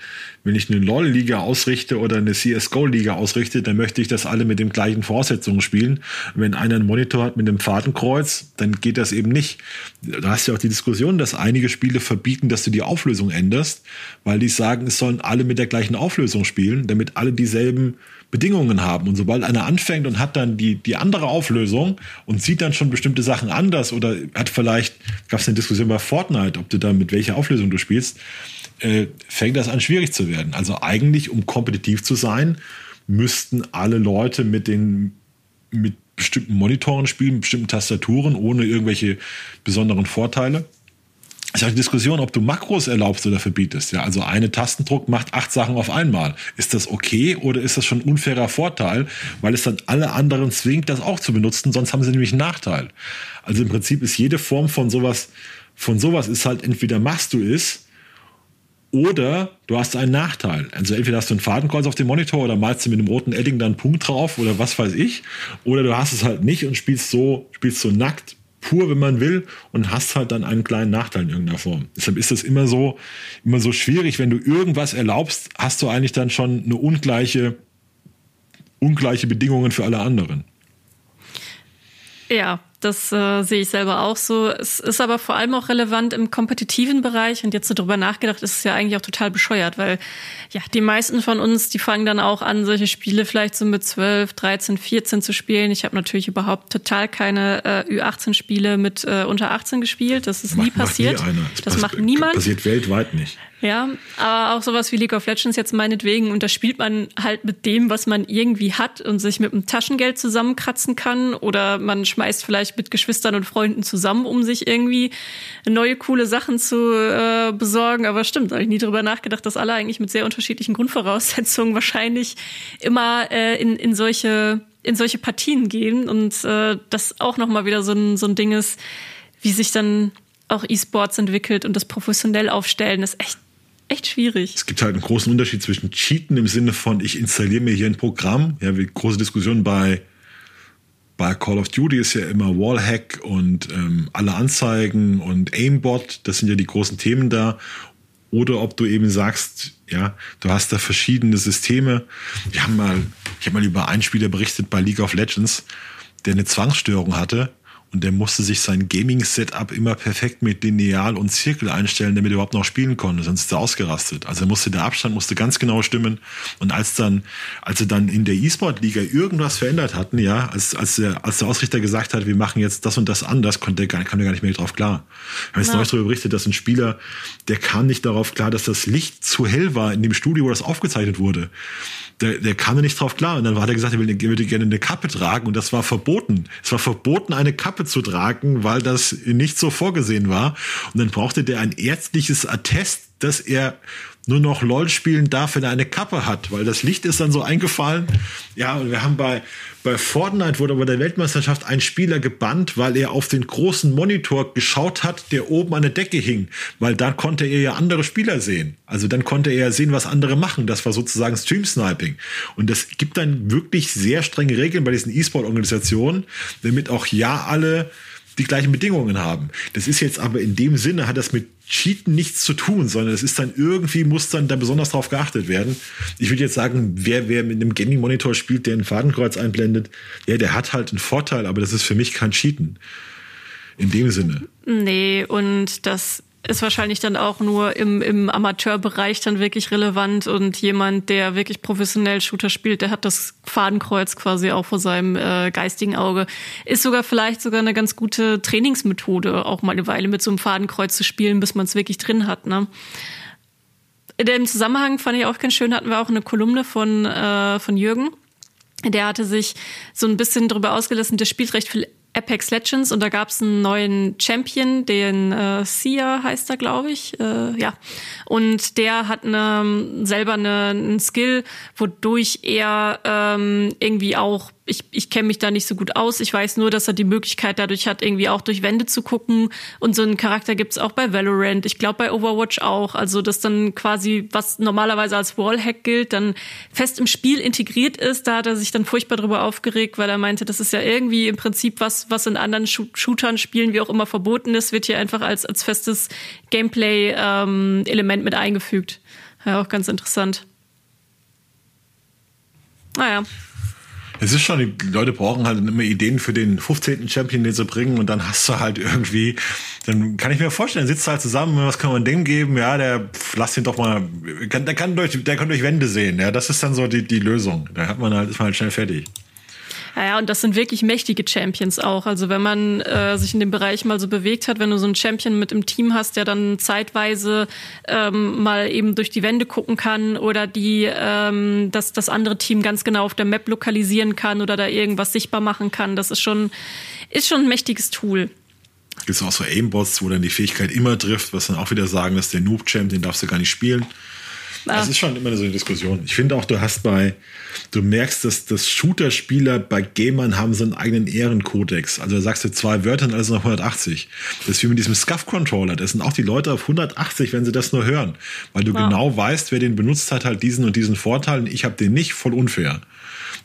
wenn ich eine LOL-Liga ausrichte oder eine CSGO-Liga ausrichte, dann möchte ich, dass alle mit den gleichen Voraussetzungen spielen. Wenn einer einen Monitor hat mit einem Fadenkreuz, dann geht das eben nicht. Da hast du ja auch die Diskussion, dass einige Spiele verbieten, dass du die Auflösung änderst, weil die sagen, es sollen alle mit der gleichen Auflösung spielen, damit alle dieselben Bedingungen haben. Und sobald einer anfängt und hat dann die, die andere Auflösung und sieht dann schon bestimmte Sachen anders oder hat vielleicht, gab es eine Diskussion bei Fortnite, ob du da mit welcher Auflösung du spielst, äh, fängt das an schwierig zu werden. Also eigentlich, um kompetitiv zu sein, müssten alle Leute mit den mit bestimmten Monitoren spielen, bestimmten Tastaturen, ohne irgendwelche besonderen Vorteile. Ist ja die Diskussion, ob du Makros erlaubst oder verbietest. Ja, also eine Tastendruck macht acht Sachen auf einmal. Ist das okay oder ist das schon ein unfairer Vorteil, weil es dann alle anderen zwingt, das auch zu benutzen, sonst haben sie nämlich einen Nachteil. Also im Prinzip ist jede Form von sowas, von sowas ist halt entweder machst du es oder du hast einen Nachteil. Also entweder hast du ein Fadenkreuz auf dem Monitor oder malst du mit einem roten Edding dann einen Punkt drauf oder was weiß ich. Oder du hast es halt nicht und spielst so, spielst so nackt pur, wenn man will, und hast halt dann einen kleinen Nachteil in irgendeiner Form. Deshalb ist das immer so, immer so schwierig. Wenn du irgendwas erlaubst, hast du eigentlich dann schon eine ungleiche, ungleiche Bedingungen für alle anderen. Ja, das äh, sehe ich selber auch so. Es ist aber vor allem auch relevant im kompetitiven Bereich. Und jetzt so drüber nachgedacht, ist es ja eigentlich auch total bescheuert, weil ja, die meisten von uns, die fangen dann auch an, solche Spiele vielleicht so mit 12, 13, 14 zu spielen. Ich habe natürlich überhaupt total keine äh, Ü18-Spiele mit äh, unter 18 gespielt. Das ist macht, nie passiert. Macht nie das, das macht niemand. Passiert weltweit nicht. Ja, aber auch sowas wie League of Legends jetzt meinetwegen. Und da spielt man halt mit dem, was man irgendwie hat und sich mit dem Taschengeld zusammenkratzen kann. Oder man schmeißt vielleicht mit Geschwistern und Freunden zusammen, um sich irgendwie neue, coole Sachen zu äh, besorgen. Aber stimmt, habe ich nie drüber nachgedacht, dass alle eigentlich mit sehr unterschiedlichen Grundvoraussetzungen <laughs> wahrscheinlich immer äh, in, in solche in solche Partien gehen und äh, das auch noch mal wieder so ein, so ein Ding ist, wie sich dann auch E-Sports entwickelt und das professionell aufstellen, ist echt echt schwierig. Es gibt halt einen großen Unterschied zwischen Cheaten im Sinne von, ich installiere mir hier ein Programm. Ja, wie große Diskussion bei, bei Call of Duty ist ja immer Wallhack und ähm, alle Anzeigen und Aimbot. Das sind ja die großen Themen da. Oder ob du eben sagst, ja, du hast da verschiedene Systeme. Wir haben mal, ich habe mal über einen Spieler berichtet bei League of Legends, der eine Zwangsstörung hatte und der musste sich sein Gaming-Setup immer perfekt mit Lineal und Zirkel einstellen, damit er überhaupt noch spielen konnte, sonst ist er ausgerastet. Also er musste der Abstand musste ganz genau stimmen. Und als dann, als sie dann in der E-Sport-Liga irgendwas verändert hatten, ja, als, als, der, als der Ausrichter gesagt hat, wir machen jetzt das und das anders, konnte er gar, kam er gar nicht mehr drauf klar. Ich habe jetzt neulich darüber berichtet, dass ein Spieler, der kam nicht darauf klar, dass das Licht zu hell war in dem Studio, wo das aufgezeichnet wurde der, der kam da nicht drauf klar. Und dann hat er gesagt, er würde gerne eine Kappe tragen und das war verboten. Es war verboten, eine Kappe zu tragen, weil das nicht so vorgesehen war. Und dann brauchte der ein ärztliches Attest, dass er nur noch LOL spielen darf, wenn er eine Kappe hat, weil das Licht ist dann so eingefallen. Ja, und wir haben bei, bei Fortnite wurde bei der Weltmeisterschaft ein Spieler gebannt, weil er auf den großen Monitor geschaut hat, der oben an der Decke hing, weil dann konnte er ja andere Spieler sehen. Also dann konnte er sehen, was andere machen. Das war sozusagen Stream Sniping. Und das gibt dann wirklich sehr strenge Regeln bei diesen E-Sport-Organisationen, damit auch ja alle die gleichen Bedingungen haben. Das ist jetzt aber in dem Sinne, hat das mit Cheaten nichts zu tun, sondern es ist dann irgendwie, muss dann da besonders drauf geachtet werden. Ich würde jetzt sagen, wer, wer mit einem Gaming-Monitor spielt, der ein Fadenkreuz einblendet, ja, der hat halt einen Vorteil, aber das ist für mich kein Cheaten. In dem Sinne. Nee, und das ist wahrscheinlich dann auch nur im, im Amateurbereich dann wirklich relevant und jemand, der wirklich professionell Shooter spielt, der hat das Fadenkreuz quasi auch vor seinem äh, geistigen Auge. Ist sogar vielleicht sogar eine ganz gute Trainingsmethode, auch mal eine Weile mit so einem Fadenkreuz zu spielen, bis man es wirklich drin hat. Ne? In dem Zusammenhang fand ich auch ganz schön, hatten wir auch eine Kolumne von, äh, von Jürgen. Der hatte sich so ein bisschen darüber ausgelassen, der spielt recht viel Apex Legends und da gab es einen neuen Champion, den äh, Sia heißt er, glaube ich. Äh, ja. Und der hat eine, selber eine, einen Skill, wodurch er ähm, irgendwie auch ich, ich kenne mich da nicht so gut aus. Ich weiß nur, dass er die Möglichkeit dadurch hat, irgendwie auch durch Wände zu gucken. Und so einen Charakter gibt's auch bei Valorant. Ich glaube bei Overwatch auch. Also, dass dann quasi, was normalerweise als Wallhack gilt, dann fest im Spiel integriert ist. Da hat er sich dann furchtbar drüber aufgeregt, weil er meinte, das ist ja irgendwie im Prinzip was, was in anderen Shootern, Spielen, wie auch immer verboten ist, wird hier einfach als, als festes Gameplay-Element ähm, mit eingefügt. Ja, auch ganz interessant. Naja. Es ist schon, die Leute brauchen halt immer Ideen für den 15. Champion, den sie bringen und dann hast du halt irgendwie, dann kann ich mir vorstellen, sitzt halt zusammen, was kann man dem geben? Ja, der, lass ihn doch mal, der kann durch, der kann durch Wände sehen, ja, das ist dann so die, die Lösung. Da hat man halt, ist man halt schnell fertig. Ja, und das sind wirklich mächtige Champions auch. Also wenn man äh, sich in dem Bereich mal so bewegt hat, wenn du so einen Champion mit im Team hast, der dann zeitweise ähm, mal eben durch die Wände gucken kann oder die ähm, dass das andere Team ganz genau auf der Map lokalisieren kann oder da irgendwas sichtbar machen kann, das ist schon ist schon ein mächtiges Tool. Gibt es auch so Aimbots, wo dann die Fähigkeit immer trifft, was dann auch wieder sagen, dass der Noob-Champ, den darfst du gar nicht spielen. Ah. Das ist schon immer so eine Diskussion. Ich finde auch, du hast bei, du merkst, dass das Shooter-Spieler bei Gamern haben so einen eigenen Ehrenkodex. Also da sagst du zwei Wörter und alles noch 180. Das ist wie mit diesem Scuff-Controller. Das sind auch die Leute auf 180, wenn sie das nur hören. Weil du wow. genau weißt, wer den benutzt hat, halt diesen und diesen Vorteil und ich habe den nicht, voll unfair.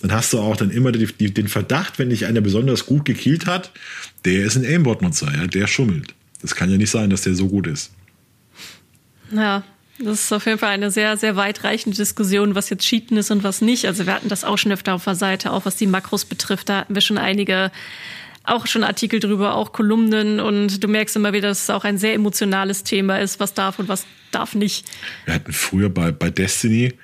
Dann hast du auch dann immer die, die, den Verdacht, wenn dich einer besonders gut gekillt hat, der ist ein Aimbot-Nutzer, ja, der schummelt. Das kann ja nicht sein, dass der so gut ist. Ja, das ist auf jeden Fall eine sehr, sehr weitreichende Diskussion, was jetzt Cheaten ist und was nicht. Also wir hatten das auch schon öfter auf der Seite, auch was die Makros betrifft. Da hatten wir schon einige, auch schon Artikel drüber, auch Kolumnen. Und du merkst immer wieder, dass es auch ein sehr emotionales Thema ist, was darf und was darf nicht. Wir hatten früher bei, bei Destiny,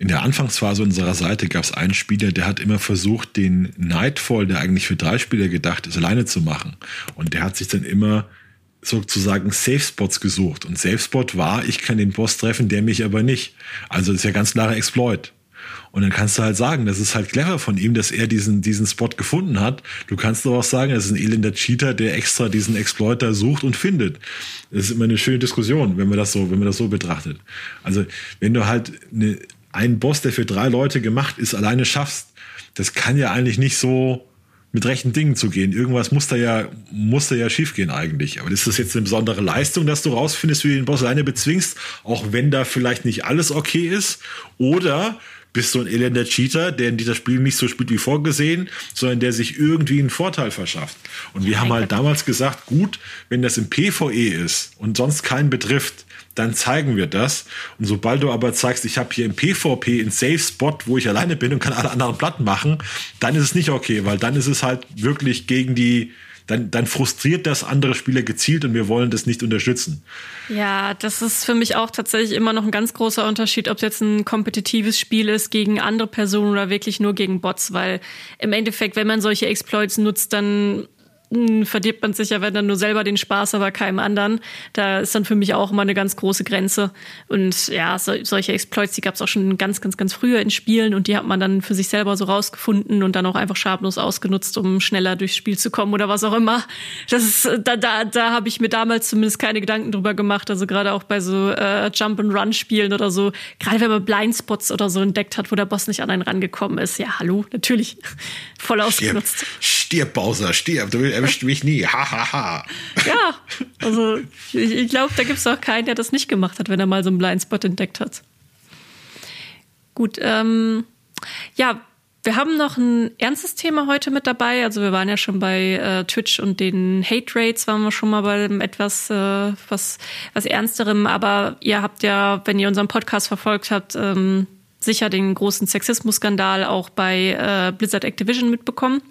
in der Anfangsphase unserer Seite gab es einen Spieler, der hat immer versucht, den Nightfall, der eigentlich für drei Spieler gedacht ist, alleine zu machen. Und der hat sich dann immer sozusagen Safe Spots gesucht. Und Safe Spot war, ich kann den Boss treffen, der mich aber nicht. Also das ist ja ganz klarer Exploit. Und dann kannst du halt sagen, das ist halt clever von ihm, dass er diesen, diesen Spot gefunden hat. Du kannst aber auch sagen, das ist ein elender Cheater, der extra diesen Exploiter sucht und findet. Das ist immer eine schöne Diskussion, wenn man das so, wenn man das so betrachtet. Also, wenn du halt eine, einen Boss, der für drei Leute gemacht ist, alleine schaffst, das kann ja eigentlich nicht so, mit rechten Dingen zu gehen. Irgendwas muss da ja, muss da ja schiefgehen eigentlich. Aber ist das jetzt eine besondere Leistung, dass du rausfindest, wie du den Boss alleine bezwingst, auch wenn da vielleicht nicht alles okay ist? Oder bist du ein elender Cheater, der in dieser Spiel nicht so spielt wie vorgesehen, sondern der sich irgendwie einen Vorteil verschafft? Und wir haben halt damals gesagt, gut, wenn das im PvE ist und sonst keinen betrifft, dann zeigen wir das. Und sobald du aber zeigst, ich habe hier im PvP einen Safe Spot, wo ich alleine bin und kann alle anderen platt machen, dann ist es nicht okay, weil dann ist es halt wirklich gegen die, dann, dann frustriert das andere Spieler gezielt und wir wollen das nicht unterstützen. Ja, das ist für mich auch tatsächlich immer noch ein ganz großer Unterschied, ob es jetzt ein kompetitives Spiel ist gegen andere Personen oder wirklich nur gegen Bots, weil im Endeffekt, wenn man solche Exploits nutzt, dann verdirbt man sich ja, wenn dann nur selber den Spaß, aber keinem anderen. Da ist dann für mich auch immer eine ganz große Grenze. Und ja, so, solche Exploits, die gab es auch schon ganz, ganz, ganz früher in Spielen und die hat man dann für sich selber so rausgefunden und dann auch einfach schamlos ausgenutzt, um schneller durchs Spiel zu kommen oder was auch immer. Das ist, da, da, da habe ich mir damals zumindest keine Gedanken drüber gemacht. Also gerade auch bei so äh, Jump-and-Run-Spielen oder so, gerade wenn man Blindspots oder so entdeckt hat, wo der Boss nicht an einen rangekommen ist. Ja, hallo, natürlich. <laughs> Voll ausgenutzt. Stirb, stirb Bowser, stirb. Du erwischt mich nie. Ha, ha, ha. Ja, also ich, ich glaube, da gibt es auch keinen, der das nicht gemacht hat, wenn er mal so einen Blindspot entdeckt hat. Gut, ähm, ja, wir haben noch ein ernstes Thema heute mit dabei. Also wir waren ja schon bei äh, Twitch und den Hate Rates, waren wir schon mal bei etwas äh, was, was Ernsterem. Aber ihr habt ja, wenn ihr unseren Podcast verfolgt habt, ähm, sicher den großen Sexismus-Skandal auch bei äh, Blizzard Activision mitbekommen.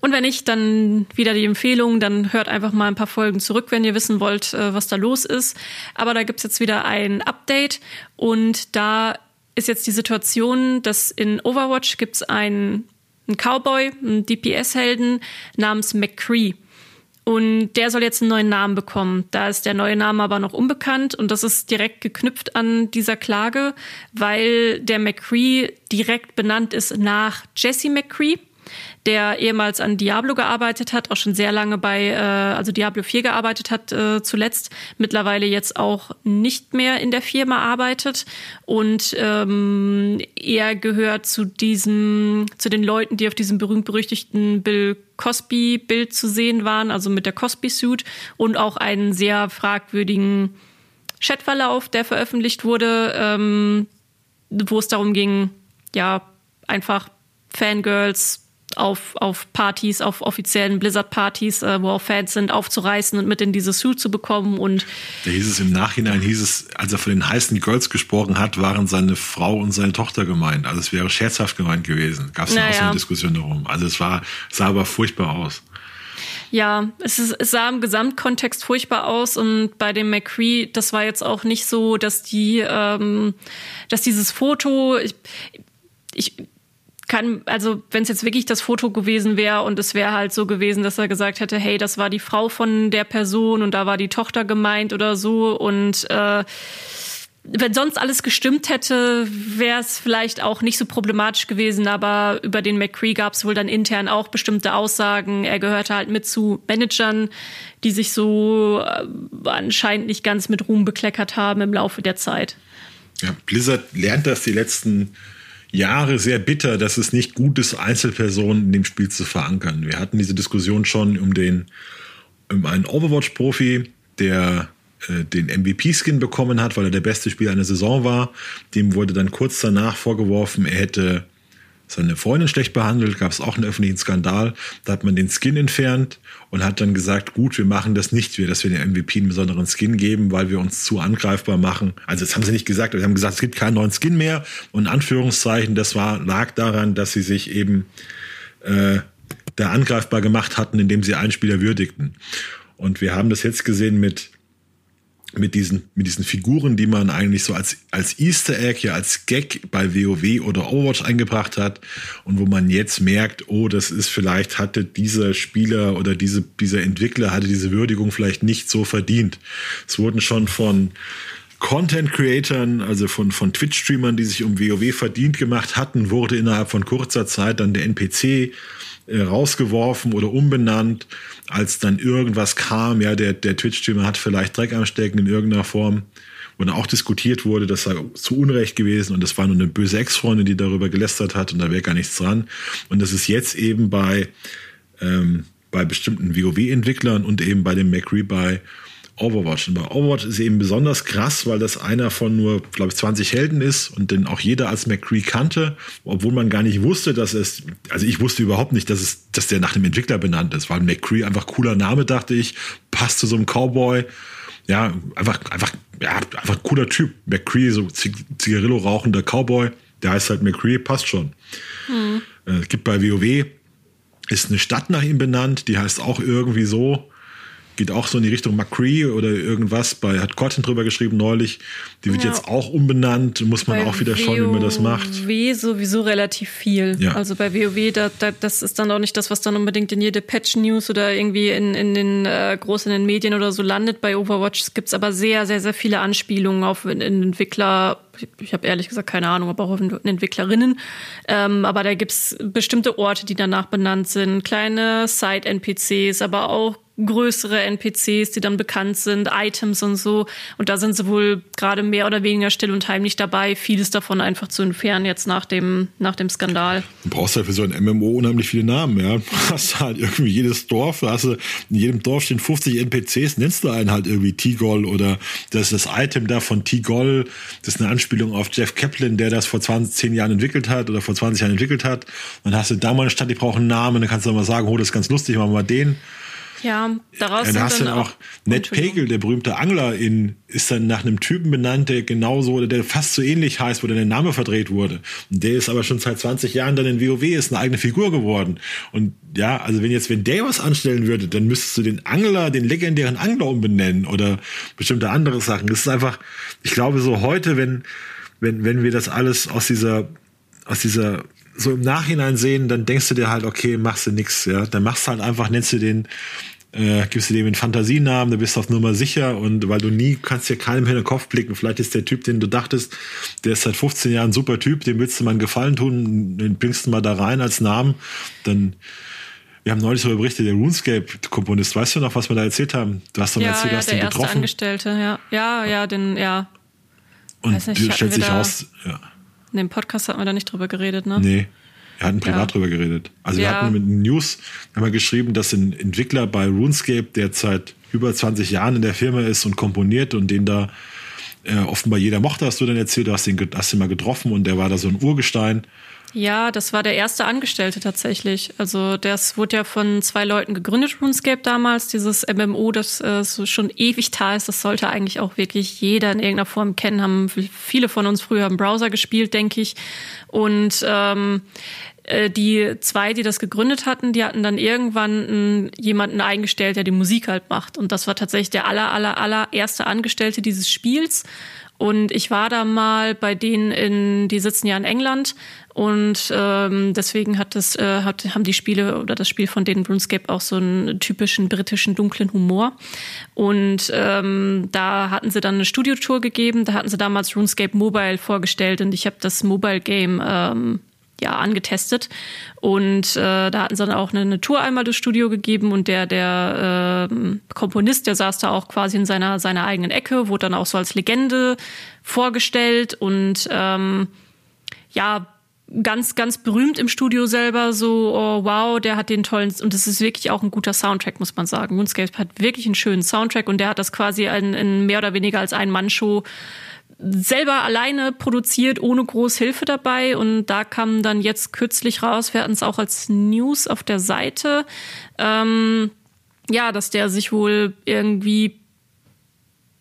Und wenn nicht, dann wieder die Empfehlung, dann hört einfach mal ein paar Folgen zurück, wenn ihr wissen wollt, äh, was da los ist. Aber da gibt's jetzt wieder ein Update und da ist jetzt die Situation, dass in Overwatch gibt's einen, einen Cowboy, einen DPS-Helden namens McCree. Und der soll jetzt einen neuen Namen bekommen. Da ist der neue Name aber noch unbekannt und das ist direkt geknüpft an dieser Klage, weil der McCree direkt benannt ist nach Jesse McCree der ehemals an Diablo gearbeitet hat, auch schon sehr lange bei, äh, also Diablo 4 gearbeitet hat äh, zuletzt, mittlerweile jetzt auch nicht mehr in der Firma arbeitet. Und ähm, er gehört zu diesem, zu den Leuten, die auf diesem berühmt-berüchtigten Bill Cosby-Bild zu sehen waren, also mit der Cosby-Suit und auch einen sehr fragwürdigen Chatverlauf, der veröffentlicht wurde, ähm, wo es darum ging, ja, einfach Fangirls auf, auf Partys, auf offiziellen Blizzard-Partys, äh, wo auch Fans sind, aufzureißen und mit in diese Suit zu bekommen. Und da hieß es im Nachhinein, hieß es, als er von den heißen Girls gesprochen hat, waren seine Frau und seine Tochter gemeint. Also es wäre scherzhaft gemeint gewesen. Gab es naja. auch so eine Diskussion darum. Also es war, sah aber furchtbar aus. Ja, es, ist, es sah im Gesamtkontext furchtbar aus und bei dem McCree, das war jetzt auch nicht so, dass die, ähm, dass dieses Foto, ich, ich kann, also wenn es jetzt wirklich das Foto gewesen wäre und es wäre halt so gewesen, dass er gesagt hätte, hey, das war die Frau von der Person und da war die Tochter gemeint oder so und äh, wenn sonst alles gestimmt hätte, wäre es vielleicht auch nicht so problematisch gewesen, aber über den McCree gab es wohl dann intern auch bestimmte Aussagen. Er gehörte halt mit zu Managern, die sich so äh, anscheinend nicht ganz mit Ruhm bekleckert haben im Laufe der Zeit. Ja, Blizzard lernt das die letzten Jahre sehr bitter, dass es nicht gut ist, Einzelpersonen in dem Spiel zu verankern. Wir hatten diese Diskussion schon um den um einen Overwatch-Profi, der äh, den MVP-Skin bekommen hat, weil er der beste Spieler einer Saison war. Dem wurde dann kurz danach vorgeworfen, er hätte seine Freundin schlecht behandelt, gab es auch einen öffentlichen Skandal. Da hat man den Skin entfernt und hat dann gesagt, gut, wir machen das nicht, wir, dass wir dem MVP einen besonderen Skin geben, weil wir uns zu angreifbar machen. Also das haben sie nicht gesagt, aber sie haben gesagt, es gibt keinen neuen Skin mehr. Und in Anführungszeichen, das war, lag daran, dass sie sich eben äh, da angreifbar gemacht hatten, indem sie einen Spieler würdigten. Und wir haben das jetzt gesehen mit mit diesen, mit diesen Figuren, die man eigentlich so als, als Easter Egg, ja, als Gag bei WoW oder Overwatch eingebracht hat und wo man jetzt merkt, oh, das ist vielleicht hatte dieser Spieler oder diese, dieser Entwickler hatte diese Würdigung vielleicht nicht so verdient. Es wurden schon von Content Creatern, also von, von Twitch-Streamern, die sich um WoW verdient gemacht hatten, wurde innerhalb von kurzer Zeit dann der NPC äh, rausgeworfen oder umbenannt, als dann irgendwas kam, ja, der, der Twitch-Streamer hat vielleicht Dreck am Stecken in irgendeiner Form, dann auch diskutiert wurde, das sei zu Unrecht gewesen und das war nur eine böse Ex-Freundin, die darüber gelästert hat und da wäre gar nichts dran. Und das ist jetzt eben bei, ähm, bei bestimmten WoW-Entwicklern und eben bei dem McRae bei Overwatch. Und bei Overwatch ist eben besonders krass, weil das einer von nur, glaube ich, 20 Helden ist und den auch jeder als McCree kannte, obwohl man gar nicht wusste, dass es, also ich wusste überhaupt nicht, dass es, dass der nach dem Entwickler benannt ist, weil McCree einfach cooler Name, dachte ich, passt zu so einem Cowboy. Ja, einfach, einfach, ja, einfach cooler Typ. McCree, so Zigarillo rauchender Cowboy, der heißt halt McCree, passt schon. Hm. Es gibt bei WoW, ist eine Stadt nach ihm benannt, die heißt auch irgendwie so geht auch so in die Richtung McCree oder irgendwas. Bei hat Cortin drüber geschrieben neulich. Die wird ja. jetzt auch umbenannt. Muss man bei auch wieder schauen, wie man das macht. WoW sowieso relativ viel. Ja. Also bei WoW, da, da, das ist dann auch nicht das, was dann unbedingt in jede Patch-News oder irgendwie in, in den äh, großen in den Medien oder so landet. Bei Overwatch gibt es aber sehr, sehr, sehr viele Anspielungen auf Entwickler ich habe ehrlich gesagt keine Ahnung, aber auch Entwicklerinnen. Ähm, aber da gibt's bestimmte Orte, die danach benannt sind, kleine Side-NPCs, aber auch größere NPCs, die dann bekannt sind, Items und so. Und da sind sie wohl gerade mehr oder weniger still und heimlich dabei, vieles davon einfach zu entfernen jetzt nach dem, nach dem Skandal. Du brauchst ja für so ein MMO unheimlich viele Namen, ja. Du hast halt irgendwie jedes Dorf, hast du, in jedem Dorf stehen 50 NPCs, nennst du einen halt irgendwie Tigol oder das ist das Item da von Tigol, das ist eine Anspielung auf Jeff Kaplan, der das vor 20, 10 Jahren entwickelt hat oder vor 20 Jahren entwickelt hat. Dann hast du da mal eine Stadt, die braucht einen Namen, dann kannst du mal sagen, oh, das ist ganz lustig, machen wir mal den. Ja, daraus ja, da hast du dann auch Ned Pegel, der berühmte Angler, in, ist dann nach einem Typen benannt, der genauso oder der fast so ähnlich heißt, wo dann der Name verdreht wurde. Und der ist aber schon seit 20 Jahren dann in WoW, ist eine eigene Figur geworden. Und ja, also wenn jetzt, wenn der was anstellen würde, dann müsstest du den Angler, den legendären Angler umbenennen oder bestimmte andere Sachen. Das ist einfach, ich glaube, so heute, wenn, wenn, wenn wir das alles aus dieser, aus dieser so im Nachhinein sehen, dann denkst du dir halt, okay, machst du nix, ja. Dann machst du halt einfach, nennst du den, äh, gibst du dem einen Fantasienamen, da bist du auf Nummer sicher und weil du nie kannst dir keinem in den Kopf blicken. Vielleicht ist der Typ, den du dachtest, der ist seit 15 Jahren ein super Typ, dem willst du mal einen Gefallen tun, den bringst du mal da rein als Namen, dann wir haben neulich darüber berichtet, der RuneScape-Komponist, weißt du noch, was wir da erzählt haben? Du hast doch ja, erzählt, ja, du hast der den erste getroffen. Angestellte, ja. Ja, ja, den, ja. Und nicht, stellt sich raus, ja. In dem Podcast hatten wir da nicht drüber geredet, ne? Nee. Wir hatten privat ja. drüber geredet. Also ja. wir hatten mit News wir geschrieben, dass ein Entwickler bei RuneScape, der seit über 20 Jahren in der Firma ist und komponiert und den da äh, offenbar jeder mochte, hast du dann erzählt, du hast ihn, hast ihn mal getroffen und der war da so ein Urgestein. Ja, das war der erste Angestellte tatsächlich. Also das wurde ja von zwei Leuten gegründet, RuneScape damals, dieses MMO, das äh, so schon ewig da ist. Das sollte eigentlich auch wirklich jeder in irgendeiner Form kennen. Haben viele von uns früher im Browser gespielt, denke ich. Und ähm, äh, die zwei, die das gegründet hatten, die hatten dann irgendwann jemanden eingestellt, der die Musik halt macht. Und das war tatsächlich der aller, aller, aller erste Angestellte dieses Spiels. Und ich war da mal bei denen in, die sitzen ja in England und ähm, deswegen hat das, äh, hat, haben die Spiele oder das Spiel von denen RuneScape auch so einen typischen britischen dunklen Humor. Und ähm, da hatten sie dann eine Studiotour gegeben. Da hatten sie damals RuneScape Mobile vorgestellt und ich habe das Mobile Game ähm, ja angetestet und äh, da hatten sie dann auch eine, eine Tour einmal durchs Studio gegeben und der der äh, Komponist der saß da auch quasi in seiner seiner eigenen Ecke wurde dann auch so als Legende vorgestellt und ähm, ja ganz ganz berühmt im Studio selber so oh, wow der hat den tollen und das ist wirklich auch ein guter Soundtrack muss man sagen RuneScape hat wirklich einen schönen Soundtrack und der hat das quasi in, in mehr oder weniger als ein Mann Show selber alleine produziert, ohne groß Hilfe dabei. Und da kam dann jetzt kürzlich raus, wir hatten es auch als News auf der Seite, ähm, ja, dass der sich wohl irgendwie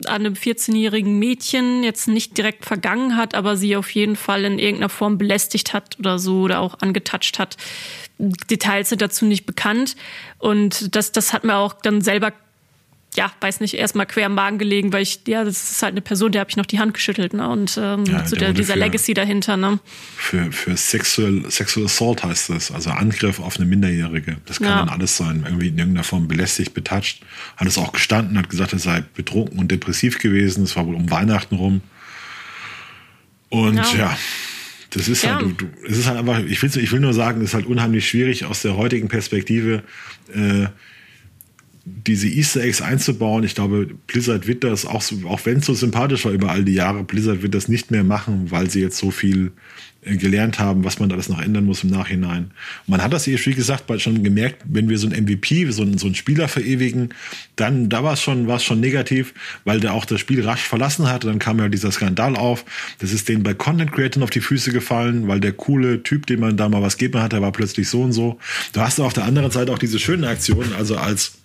an einem 14-jährigen Mädchen jetzt nicht direkt vergangen hat, aber sie auf jeden Fall in irgendeiner Form belästigt hat oder so oder auch angetatscht hat. Details sind dazu nicht bekannt. Und das, das hat mir auch dann selber ja, weiß nicht, erstmal quer im Magen gelegen, weil ich, ja, das ist halt eine Person, der habe ich noch die Hand geschüttelt, ne? Und ähm, ja, zu der, dieser für, Legacy dahinter, ne? Für, für Sexual, Sexual Assault heißt das, also Angriff auf eine Minderjährige. Das kann ja. dann alles sein, irgendwie in irgendeiner Form belästigt, betatscht. Hat es auch gestanden, hat gesagt, er sei betrunken und depressiv gewesen. Es war wohl um Weihnachten rum. Und ja, ja das ist halt, du, du, es ist halt einfach, ich will, ich will nur sagen, es ist halt unheimlich schwierig aus der heutigen Perspektive, äh, diese Easter Eggs einzubauen. Ich glaube, Blizzard wird das auch, auch wenn es so sympathisch war über all die Jahre, Blizzard wird das nicht mehr machen, weil sie jetzt so viel äh, gelernt haben, was man alles noch ändern muss im Nachhinein. Man hat das, wie gesagt, bald schon gemerkt, wenn wir so ein MVP, so einen, so einen Spieler verewigen, dann, da war es schon, schon negativ, weil der auch das Spiel rasch verlassen hatte. Dann kam ja dieser Skandal auf. Das ist denen bei Content Creators auf die Füße gefallen, weil der coole Typ, dem man da mal was geben hat, der war plötzlich so und so. Du hast auf der anderen Seite auch diese schönen Aktionen, also als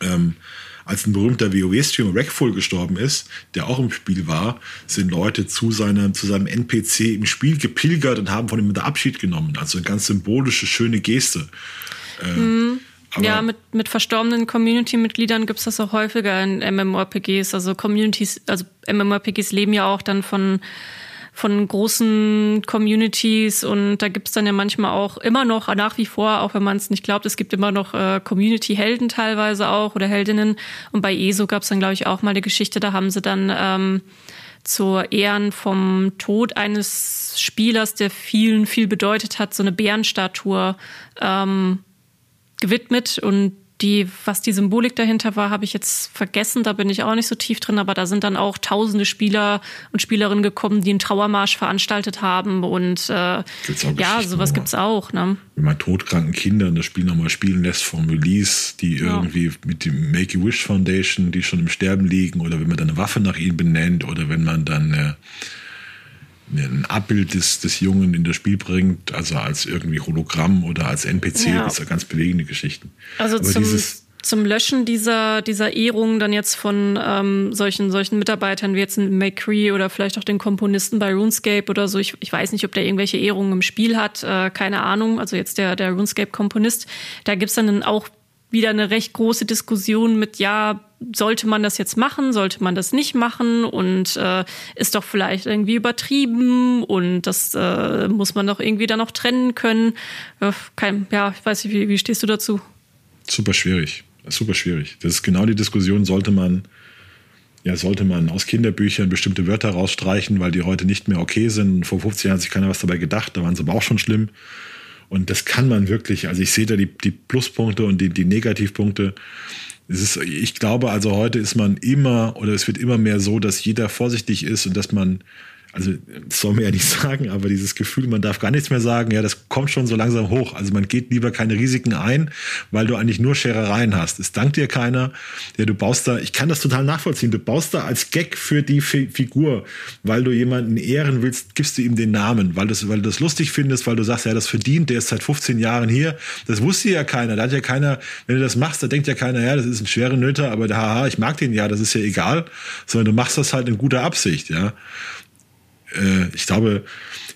ähm, als ein berühmter WoW-Streamer Rackful gestorben ist, der auch im Spiel war, sind Leute zu, seiner, zu seinem NPC im Spiel gepilgert und haben von ihm der Abschied genommen. Also eine ganz symbolische, schöne Geste. Äh, mhm. ja, mit, mit verstorbenen Community-Mitgliedern gibt es das auch häufiger in MMORPGs. Also Communities, also MMORPGs leben ja auch dann von von großen Communities und da gibt's dann ja manchmal auch immer noch, nach wie vor, auch wenn man es nicht glaubt, es gibt immer noch äh, Community-Helden teilweise auch oder Heldinnen. Und bei ESO gab's dann, glaube ich, auch mal eine Geschichte, da haben sie dann ähm, zur Ehren vom Tod eines Spielers, der vielen viel bedeutet hat, so eine Bärenstatue ähm, gewidmet und die, was die Symbolik dahinter war, habe ich jetzt vergessen. Da bin ich auch nicht so tief drin, aber da sind dann auch tausende Spieler und Spielerinnen gekommen, die einen Trauermarsch veranstaltet haben. Und äh, ja, sowas gibt es auch. Ne? Wenn man todkranken Kindern das Spiel nochmal spielen lässt vom Release, die ja. irgendwie mit dem Make-A-Wish Foundation, die schon im Sterben liegen, oder wenn man dann eine Waffe nach ihnen benennt, oder wenn man dann äh, ein Abbild des, des Jungen in das Spiel bringt, also als irgendwie Hologramm oder als NPC, ja. das ja ganz bewegende Geschichten. Also Aber zum, dieses zum Löschen dieser, dieser Ehrungen dann jetzt von ähm, solchen, solchen Mitarbeitern wie jetzt ein McCree oder vielleicht auch den Komponisten bei RuneScape oder so. Ich, ich weiß nicht, ob der irgendwelche Ehrungen im Spiel hat, äh, keine Ahnung. Also jetzt der, der RuneScape-Komponist. Da gibt's dann auch wieder eine recht große Diskussion mit, ja, sollte man das jetzt machen, sollte man das nicht machen und äh, ist doch vielleicht irgendwie übertrieben und das äh, muss man doch irgendwie dann auch trennen können. Äh, kein, ja, ich weiß nicht, wie, wie stehst du dazu? Super schwierig, super schwierig. Das ist genau die Diskussion, sollte man ja, sollte man aus Kinderbüchern bestimmte Wörter rausstreichen, weil die heute nicht mehr okay sind. Vor 50 Jahren hat sich keiner was dabei gedacht, da waren sie aber auch schon schlimm. Und das kann man wirklich, also ich sehe da die, die Pluspunkte und die, die Negativpunkte. Ist, ich glaube, also heute ist man immer oder es wird immer mehr so, dass jeder vorsichtig ist und dass man also das soll man ja nicht <laughs> sagen, aber dieses Gefühl, man darf gar nichts mehr sagen, ja, das kommt schon so langsam hoch. Also man geht lieber keine Risiken ein, weil du eigentlich nur Scherereien hast. Es dankt dir keiner. Ja, du baust da, ich kann das total nachvollziehen, du baust da als Gag für die F Figur, weil du jemanden ehren willst, gibst du ihm den Namen, weil, das, weil du das lustig findest, weil du sagst, ja, das verdient, der ist seit 15 Jahren hier. Das wusste ja keiner. Da hat ja keiner, wenn du das machst, da denkt ja keiner, ja, das ist ein schwerer Nöter, aber haha, ich mag den ja, das ist ja egal. Sondern du machst das halt in guter Absicht, ja äh, ich glaube,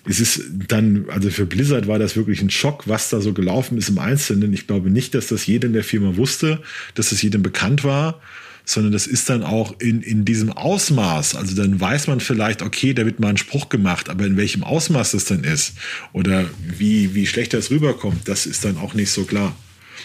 es ist dann, also für Blizzard war das wirklich ein Schock, was da so gelaufen ist im Einzelnen. Ich glaube nicht, dass das jeder in der Firma wusste, dass es jedem bekannt war, sondern das ist dann auch in, in diesem Ausmaß. Also dann weiß man vielleicht, okay, da wird mal ein Spruch gemacht, aber in welchem Ausmaß das dann ist oder wie, wie schlecht das rüberkommt, das ist dann auch nicht so klar.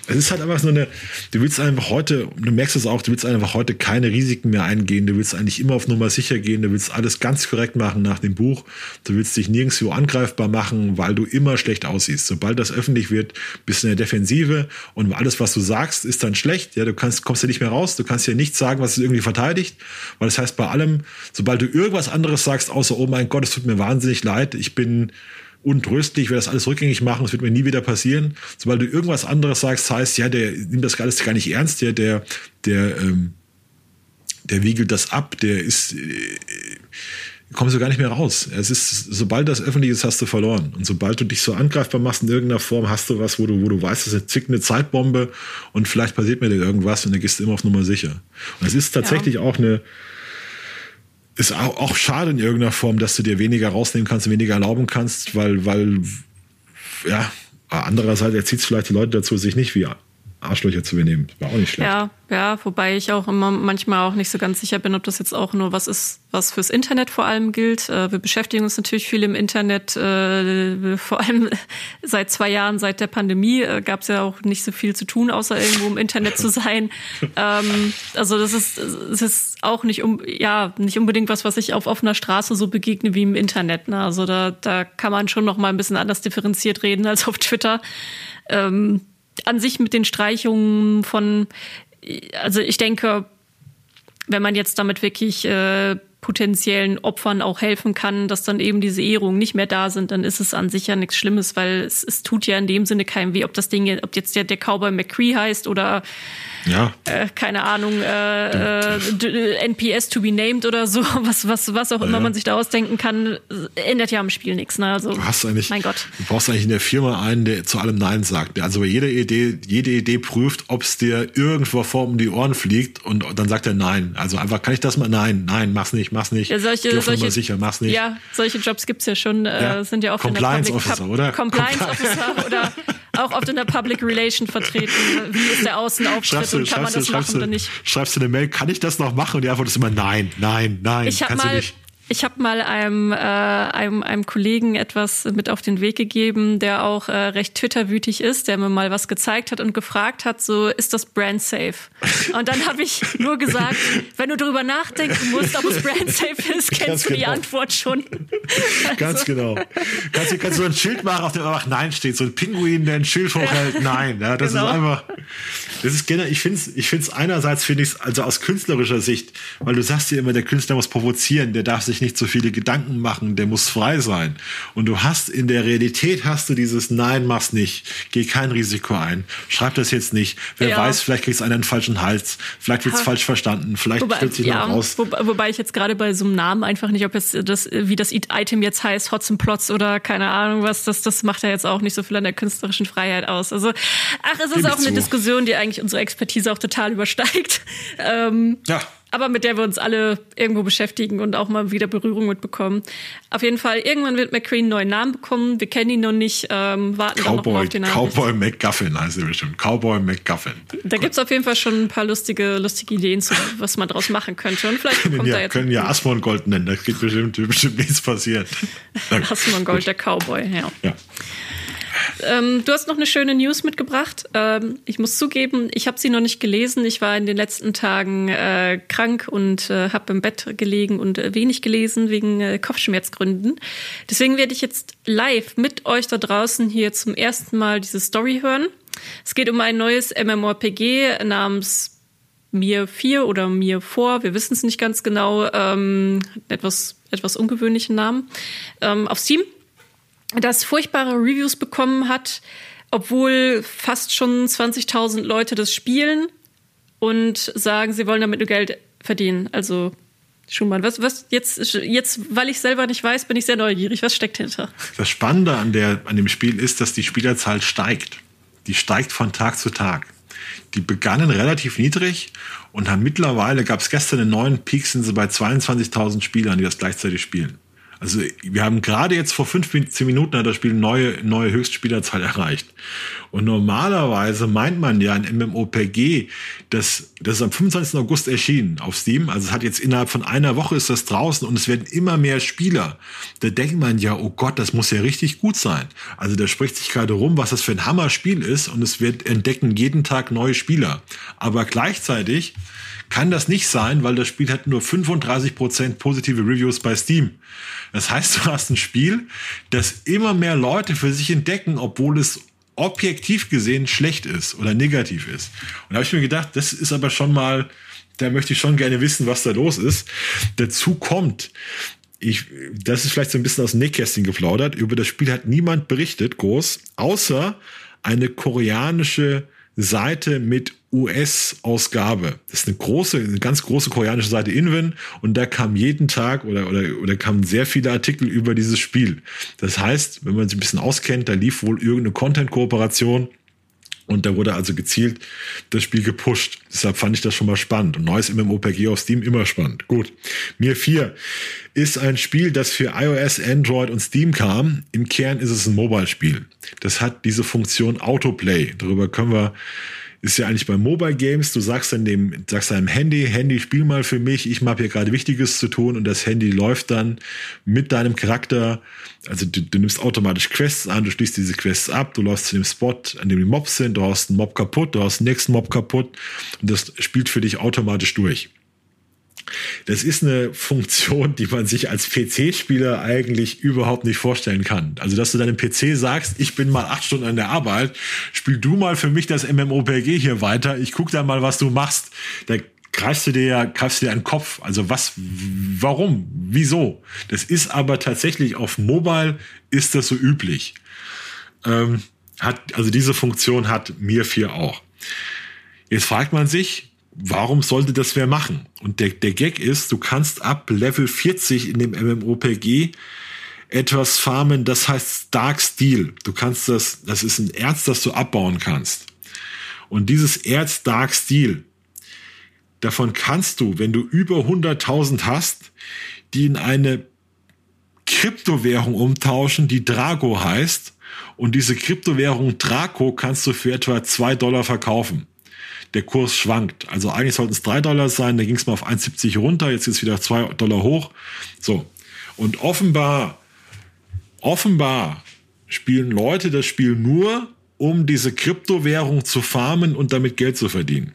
Es ist halt einfach so eine, du willst einfach heute, du merkst es auch, du willst einfach heute keine Risiken mehr eingehen, du willst eigentlich immer auf Nummer sicher gehen, du willst alles ganz korrekt machen nach dem Buch, du willst dich nirgendwo angreifbar machen, weil du immer schlecht aussiehst. Sobald das öffentlich wird, bist du in der Defensive und alles, was du sagst, ist dann schlecht. Ja, du kannst, kommst ja nicht mehr raus, du kannst ja nichts sagen, was es irgendwie verteidigt, weil das heißt bei allem, sobald du irgendwas anderes sagst, außer, oh mein Gott, es tut mir wahnsinnig leid, ich bin, untröstlich, ich werde das alles rückgängig machen, das wird mir nie wieder passieren. Sobald du irgendwas anderes sagst, heißt, ja, der nimmt das alles gar nicht ernst, der, der, der, ähm, der wiegelt das ab, der ist, äh, kommst du gar nicht mehr raus. Es ist, sobald das öffentlich ist, hast du verloren. Und sobald du dich so angreifbar machst in irgendeiner Form, hast du was, wo du, wo du weißt, das ist eine zickende Zeitbombe und vielleicht passiert mir dir irgendwas und dann gehst du immer auf Nummer sicher. Und es ist tatsächlich ja. auch eine, ist auch, auch schade in irgendeiner Form, dass du dir weniger rausnehmen kannst, weniger erlauben kannst, weil, weil, ja, andererseits erzieht es vielleicht die Leute dazu, sich nicht wie Arschlöcher zu benehmen. War auch nicht schlecht. Ja, ja, wobei ich auch immer manchmal auch nicht so ganz sicher bin, ob das jetzt auch nur was ist, was fürs Internet vor allem gilt. Äh, wir beschäftigen uns natürlich viel im Internet, äh, vor allem <laughs> seit zwei Jahren, seit der Pandemie, äh, gab es ja auch nicht so viel zu tun, außer irgendwo im Internet zu sein. <laughs> Ähm, also das ist, das ist auch nicht um, ja, nicht unbedingt was, was ich auf offener Straße so begegne wie im Internet. Ne? Also da, da kann man schon noch mal ein bisschen anders differenziert reden als auf Twitter. Ähm, an sich mit den Streichungen von, also ich denke, wenn man jetzt damit wirklich äh, potenziellen Opfern auch helfen kann, dass dann eben diese Ehrungen nicht mehr da sind, dann ist es an sich ja nichts Schlimmes, weil es, es tut ja in dem Sinne keinem weh, ob das Ding, ob jetzt der, der Cowboy McCree heißt oder ja. Äh, keine Ahnung, äh, äh, NPS to be named oder so, <laughs> was, was, was auch immer ja. man sich da ausdenken kann, ändert ja am Spiel nichts. Ne? Also, du hast eigentlich, mein Gott. Du brauchst eigentlich in der Firma einen, der zu allem Nein sagt, der also bei jeder Idee, jede Idee prüft, ob es dir irgendwo vor um die Ohren fliegt und dann sagt er Nein. Also einfach, kann ich das mal? Nein, nein, mach's nicht, mach's nicht. Ja, solche, solche, sicher, mach's nicht. Ja, solche Jobs gibt's ja schon, äh, ja. sind ja oft Compliance in der Public Officer, oder? Compliance, Compliance Officer oder auch oft in der Public Relation vertreten. Wie ist der <laughs> Außenauftritt du, und kann man das machen oder nicht? Schreibst du eine Mail, kann ich das noch machen? Und die Antwort ist immer nein, nein, nein. Ich habe mal, ich habe mal einem, äh, einem, einem Kollegen etwas mit auf den Weg gegeben, der auch äh, recht Twitter-wütig ist, der mir mal was gezeigt hat und gefragt hat, so ist das brand safe? Und dann habe ich nur gesagt, <laughs> wenn du darüber nachdenken musst, ob es brand safe ist, kennst Ganz du genau. die Antwort schon. <laughs> Ganz also. genau. Kannst du, kannst du ein Schild machen, auf dem einfach Nein steht, so ein Pinguin, der ein Schild hochhält. Nein. Ja, das genau. ist einfach, das ist generell, ich finde es ich find's einerseits, finde ich es, also aus künstlerischer Sicht, weil du sagst ja immer, der Künstler muss provozieren, der darf sich sich nicht so viele Gedanken machen, der muss frei sein. Und du hast in der Realität hast du dieses Nein, mach's nicht, geh kein Risiko ein, schreib das jetzt nicht. Wer ja. weiß, vielleicht kriegst du einen falschen Hals, vielleicht wird's ha. falsch verstanden, vielleicht wobei, stellt sich ja, noch raus. Wo, wobei ich jetzt gerade bei so einem Namen einfach nicht, ob es das, wie das Item jetzt heißt, Hotzenplotz oder keine Ahnung was, das, das macht ja jetzt auch nicht so viel an der künstlerischen Freiheit aus. Also, ach, es ist auch eine zu. Diskussion, die eigentlich unsere Expertise auch total übersteigt. <laughs> Ähm, ja aber mit der wir uns alle irgendwo beschäftigen und auch mal wieder Berührung mitbekommen. Auf jeden Fall, irgendwann wird McCree einen neuen Namen bekommen. Wir kennen ihn noch nicht, ähm, warten Cowboy, noch mal auf den Namen. Cowboy McGuffin heißt er bestimmt. Cowboy McGuffin. Da gibt es auf jeden Fall schon ein paar lustige, lustige Ideen, zu, was man daraus machen könnte. Und vielleicht kommt ja, da jetzt können ja Asmongold nennen, da geht bestimmt, bestimmt nichts passieren. <laughs> Asmongold, der Cowboy, ja. ja. Ähm, du hast noch eine schöne News mitgebracht. Ähm, ich muss zugeben, ich habe sie noch nicht gelesen. Ich war in den letzten Tagen äh, krank und äh, habe im Bett gelegen und äh, wenig gelesen wegen äh, Kopfschmerzgründen. Deswegen werde ich jetzt live mit euch da draußen hier zum ersten Mal diese Story hören. Es geht um ein neues MMORPG namens mir 4 oder mir vor, wir wissen es nicht ganz genau, ähm, etwas, etwas ungewöhnlichen Namen, ähm, auf Steam das furchtbare Reviews bekommen hat, obwohl fast schon 20.000 Leute das spielen und sagen, sie wollen damit nur Geld verdienen. Also Schumann, was, was jetzt, jetzt, weil ich selber nicht weiß, bin ich sehr neugierig. Was steckt hinter? Das Spannende an, der, an dem Spiel ist, dass die Spielerzahl steigt. Die steigt von Tag zu Tag. Die begannen relativ niedrig und haben mittlerweile, gab es gestern einen neuen Peak, sind sie bei 22.000 Spielern, die das gleichzeitig spielen. Also wir haben gerade jetzt vor 15 Minuten hat das Spiel neue, neue Höchstspielerzahl erreicht. Und normalerweise meint man ja in MMOPG, dass das ist am 25. August erschienen auf Steam. Also es hat jetzt innerhalb von einer Woche ist das draußen und es werden immer mehr Spieler. Da denkt man ja, oh Gott, das muss ja richtig gut sein. Also da spricht sich gerade rum, was das für ein Hammerspiel ist und es wird entdecken jeden Tag neue Spieler. Aber gleichzeitig kann das nicht sein, weil das Spiel hat nur 35% positive Reviews bei Steam. Das heißt, du hast ein Spiel, das immer mehr Leute für sich entdecken, obwohl es objektiv gesehen schlecht ist oder negativ ist. Und da habe ich mir gedacht, das ist aber schon mal, da möchte ich schon gerne wissen, was da los ist. Dazu kommt, ich, das ist vielleicht so ein bisschen aus dem Nähkästchen geplaudert, über das Spiel hat niemand berichtet, groß, außer eine koreanische Seite mit US-Ausgabe. Das ist eine große, eine ganz große koreanische Seite Inwin und da kam jeden Tag oder, oder, oder kamen sehr viele Artikel über dieses Spiel. Das heißt, wenn man sich ein bisschen auskennt, da lief wohl irgendeine Content-Kooperation und da wurde also gezielt das Spiel gepusht. Deshalb fand ich das schon mal spannend. Und neues MMOPG auf Steam immer spannend. Gut. Mir 4 ist ein Spiel, das für iOS, Android und Steam kam. Im Kern ist es ein Mobile-Spiel. Das hat diese Funktion Autoplay. Darüber können wir ist ja eigentlich bei Mobile Games, du sagst dann dem, sagst deinem Handy, Handy, spiel mal für mich, ich habe hier gerade Wichtiges zu tun und das Handy läuft dann mit deinem Charakter, also du, du nimmst automatisch Quests an, du schließt diese Quests ab, du läufst zu dem Spot, an dem die Mobs sind, du hast einen Mob kaputt, du hast den nächsten Mob kaputt und das spielt für dich automatisch durch. Das ist eine Funktion, die man sich als PC-Spieler eigentlich überhaupt nicht vorstellen kann. Also, dass du deinem PC sagst, ich bin mal acht Stunden an der Arbeit, spiel du mal für mich das MMOPG hier weiter, ich guck dann mal, was du machst. Da greifst du dir ja, greifst du dir den Kopf. Also was, warum, wieso? Das ist aber tatsächlich auf Mobile ist das so üblich. Ähm, hat, also diese Funktion hat mir vier auch. Jetzt fragt man sich, warum sollte das wer machen? Und der, der Gag ist, du kannst ab Level 40 in dem MMOPG etwas farmen, das heißt Dark Steel. Du kannst das, das ist ein Erz, das du abbauen kannst. Und dieses Erz Dark Steel, davon kannst du, wenn du über 100.000 hast, die in eine Kryptowährung umtauschen, die Drago heißt. Und diese Kryptowährung Draco kannst du für etwa zwei Dollar verkaufen der Kurs schwankt. Also eigentlich sollten es drei Dollar sein, da ging es mal auf 1,70 runter, jetzt ist es wieder zwei Dollar hoch. So. Und offenbar, offenbar spielen Leute das Spiel nur, um diese Kryptowährung zu farmen und damit Geld zu verdienen.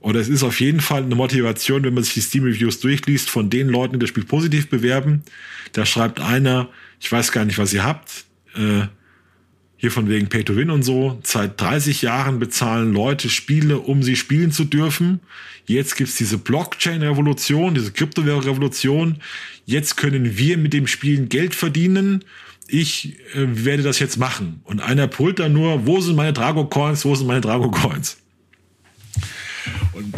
Oder es ist auf jeden Fall eine Motivation, wenn man sich die Steam-Reviews durchliest, von den Leuten, die das Spiel positiv bewerben. Da schreibt einer, ich weiß gar nicht, was ihr habt, äh, hier von wegen Pay to Win und so. Seit 30 Jahren bezahlen Leute Spiele, um sie spielen zu dürfen. Jetzt gibt's diese Blockchain-Revolution, diese Kryptowährung-Revolution. Jetzt können wir mit dem Spielen Geld verdienen. Ich äh, werde das jetzt machen. Und einer pullt dann nur, wo sind meine Drago-Coins, wo sind meine Drago-Coins? Und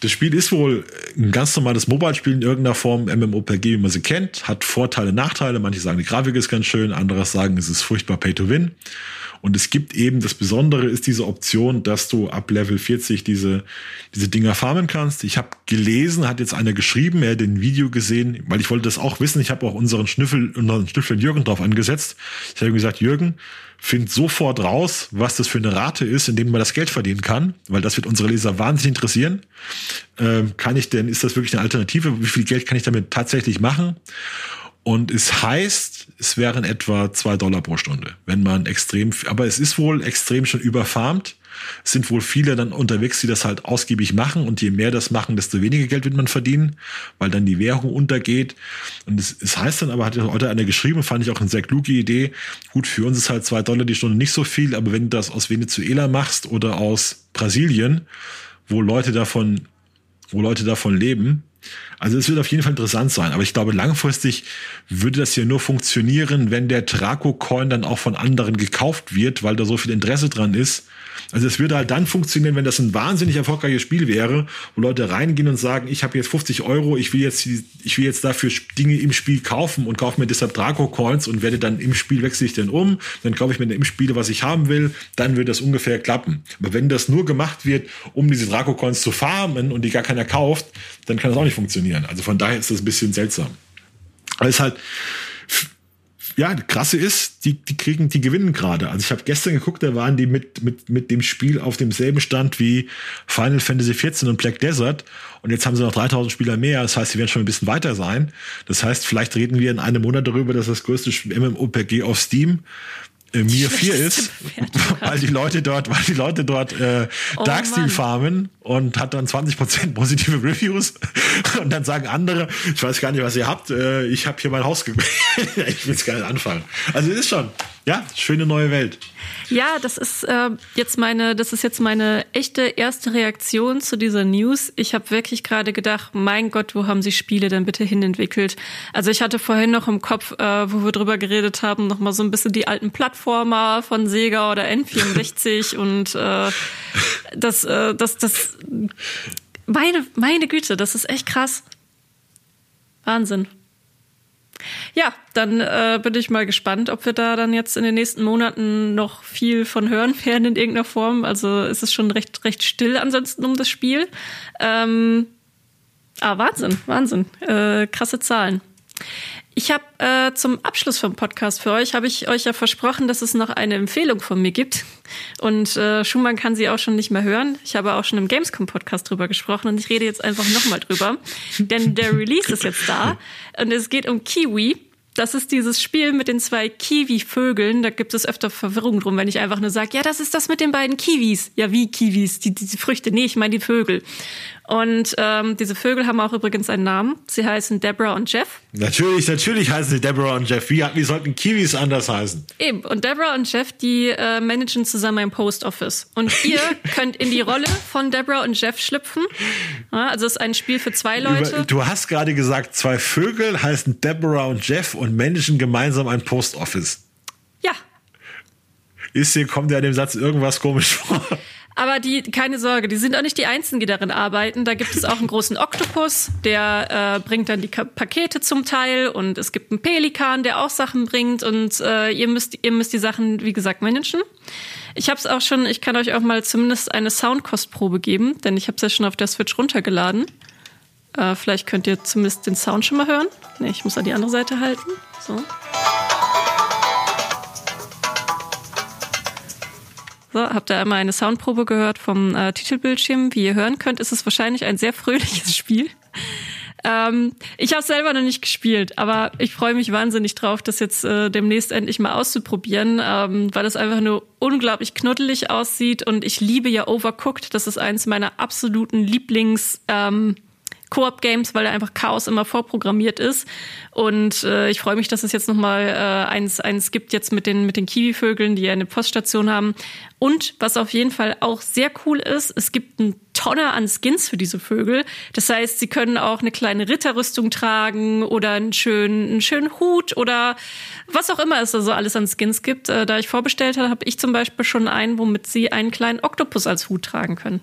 das Spiel ist wohl ein ganz normales Mobile-Spiel in irgendeiner Form, MMOPG, wie man sie kennt, hat Vorteile, Nachteile. Manche sagen, die Grafik ist ganz schön, andere sagen, es ist furchtbar Pay to Win. Und es gibt eben, das Besondere ist diese Option, dass du ab Level 40 diese, diese Dinger farmen kannst. Ich habe gelesen, hat jetzt einer geschrieben, er hat ein Video gesehen, weil ich wollte das auch wissen. Ich habe auch unseren Schnüffel, unseren Schnüffel Jürgen drauf angesetzt. Ich habe gesagt, Jürgen, find sofort raus, was das für eine Rate ist, in dem man das Geld verdienen kann, weil das wird unsere Leser wahnsinnig interessieren. Ähm, kann ich denn, ist das wirklich eine Alternative? Wie viel Geld kann ich damit tatsächlich machen? Und es heißt, es wären etwa zwei Dollar pro Stunde, wenn man extrem, aber es ist wohl extrem schon überfarmt. Sind wohl viele dann unterwegs, die das halt ausgiebig machen und je mehr das machen, desto weniger Geld wird man verdienen, weil dann die Währung untergeht. Und es, es heißt dann aber, hat heute einer geschrieben, fand ich auch eine sehr kluge Idee. Gut, für uns ist halt zwei Dollar die Stunde nicht so viel, aber wenn du das aus Venezuela machst oder aus Brasilien, wo Leute davon, wo Leute davon leben, also es wird auf jeden Fall interessant sein, aber ich glaube, langfristig würde das hier nur funktionieren, wenn der Traco-Coin dann auch von anderen gekauft wird, weil da so viel Interesse dran ist. Also es würde halt dann funktionieren, wenn das ein wahnsinnig erfolgreiches Spiel wäre, wo Leute reingehen und sagen, ich habe jetzt 50 Euro, ich will jetzt, ich will jetzt dafür Dinge im Spiel kaufen und kaufe mir deshalb Draco-Coins und werde dann im Spiel wechsle ich den um, dann kaufe ich mir im Spiel, was ich haben will, dann wird das ungefähr klappen. Aber wenn das nur gemacht wird, um diese Draco-Coins zu farmen und die gar keiner kauft, dann kann das auch nicht funktionieren. Also von daher ist das ein bisschen seltsam. Aber es ist halt, ja, krasse ist, die, die kriegen, die gewinnen gerade. Also ich habe gestern geguckt, da waren die mit, mit, mit dem Spiel auf demselben Stand wie Final Fantasy XIV und Black Desert. Und jetzt haben sie noch 3000 Spieler mehr. Das heißt, sie werden schon ein bisschen weiter sein. Das heißt, vielleicht reden wir in einem Monat darüber, dass das größte MMOPG auf Steam Mir 4 ist, <laughs> weil die Leute dort, weil die Leute dort äh, oh, Darksteel farmen und hat dann 20% positive Reviews <laughs> und dann sagen andere, ich weiß gar nicht, was ihr habt, äh, ich habe hier mein Haus <laughs> ich will es gar nicht anfangen. Also es ist schon, ja, schöne neue Welt. Ja, das ist äh, jetzt meine, das ist jetzt meine echte erste Reaktion zu dieser News. Ich habe wirklich gerade gedacht, mein Gott, wo haben sie Spiele denn bitte hinentwickelt? Also ich hatte vorhin noch im Kopf, äh, wo wir drüber geredet haben, noch mal so ein bisschen die alten Plattformer von Sega oder N64 <laughs> und äh, das, äh, das, das, meine, meine Güte, das ist echt krass. Wahnsinn. Ja, dann äh, bin ich mal gespannt, ob wir da dann jetzt in den nächsten Monaten noch viel von hören <laughs> werden in irgendeiner Form. Also ist es schon recht, recht still ansonsten um das Spiel. Ähm, ah, Wahnsinn, Wahnsinn. Äh, krasse Zahlen. Ich habe äh, zum Abschluss vom Podcast für euch, habe ich euch ja versprochen, dass es noch eine Empfehlung von mir gibt. Und äh, Schumann kann sie auch schon nicht mehr hören. Ich habe auch schon im Gamescom-Podcast drüber gesprochen und ich rede jetzt einfach nochmal drüber. Denn der Release ist jetzt da und es geht um Kiwi. Das ist dieses Spiel mit den zwei Kiwi-Vögeln. Da gibt es öfter Verwirrung drum, wenn ich einfach nur sage, ja, das ist das mit den beiden Kiwis. Ja, wie Kiwis? Die, diese Früchte. Nee, ich meine die Vögel. Und ähm, diese Vögel haben auch übrigens einen Namen. Sie heißen Deborah und Jeff. Natürlich, natürlich heißen sie Deborah und Jeff. Wie, wie sollten Kiwis anders heißen? Eben. Und Deborah und Jeff, die äh, managen zusammen ein Post Office. Und <laughs> ihr könnt in die Rolle von Deborah und Jeff schlüpfen. Ja, also es ist ein Spiel für zwei Leute. Du hast gerade gesagt, zwei Vögel heißen Deborah und Jeff und managen gemeinsam ein Post Office. Ja. Ist hier, kommt ja dem Satz irgendwas komisch vor? Aber die, keine Sorge, die sind auch nicht die Einzigen, die darin arbeiten. Da gibt es auch einen großen Oktopus, der äh, bringt dann die Pakete zum Teil und es gibt einen Pelikan, der auch Sachen bringt und äh, ihr müsst ihr müsst die Sachen, wie gesagt, managen. Ich habe es auch schon, ich kann euch auch mal zumindest eine Soundkostprobe geben, denn ich habe es ja schon auf der Switch runtergeladen. Äh, vielleicht könnt ihr zumindest den Sound schon mal hören. Nee, ich muss an die andere Seite halten. So. So, habt ihr einmal eine Soundprobe gehört vom äh, Titelbildschirm. Wie ihr hören könnt, ist es wahrscheinlich ein sehr fröhliches Spiel. Ähm, ich habe selber noch nicht gespielt, aber ich freue mich wahnsinnig drauf, das jetzt äh, demnächst endlich mal auszuprobieren, ähm, weil es einfach nur unglaublich knuddelig aussieht und ich liebe ja Overcooked. Das ist eins meiner absoluten Lieblings. Ähm, Koop-Games, weil da einfach Chaos immer vorprogrammiert ist. Und äh, ich freue mich, dass es jetzt nochmal äh, eins, eins gibt jetzt mit den, mit den Kiwi-Vögeln, die ja eine Poststation haben. Und was auf jeden Fall auch sehr cool ist, es gibt ein Tonner an Skins für diese Vögel. Das heißt, sie können auch eine kleine Ritterrüstung tragen oder einen schönen, einen schönen Hut oder was auch immer es da so alles an Skins gibt. Äh, da ich vorbestellt habe, habe ich zum Beispiel schon einen, womit sie einen kleinen Oktopus als Hut tragen können.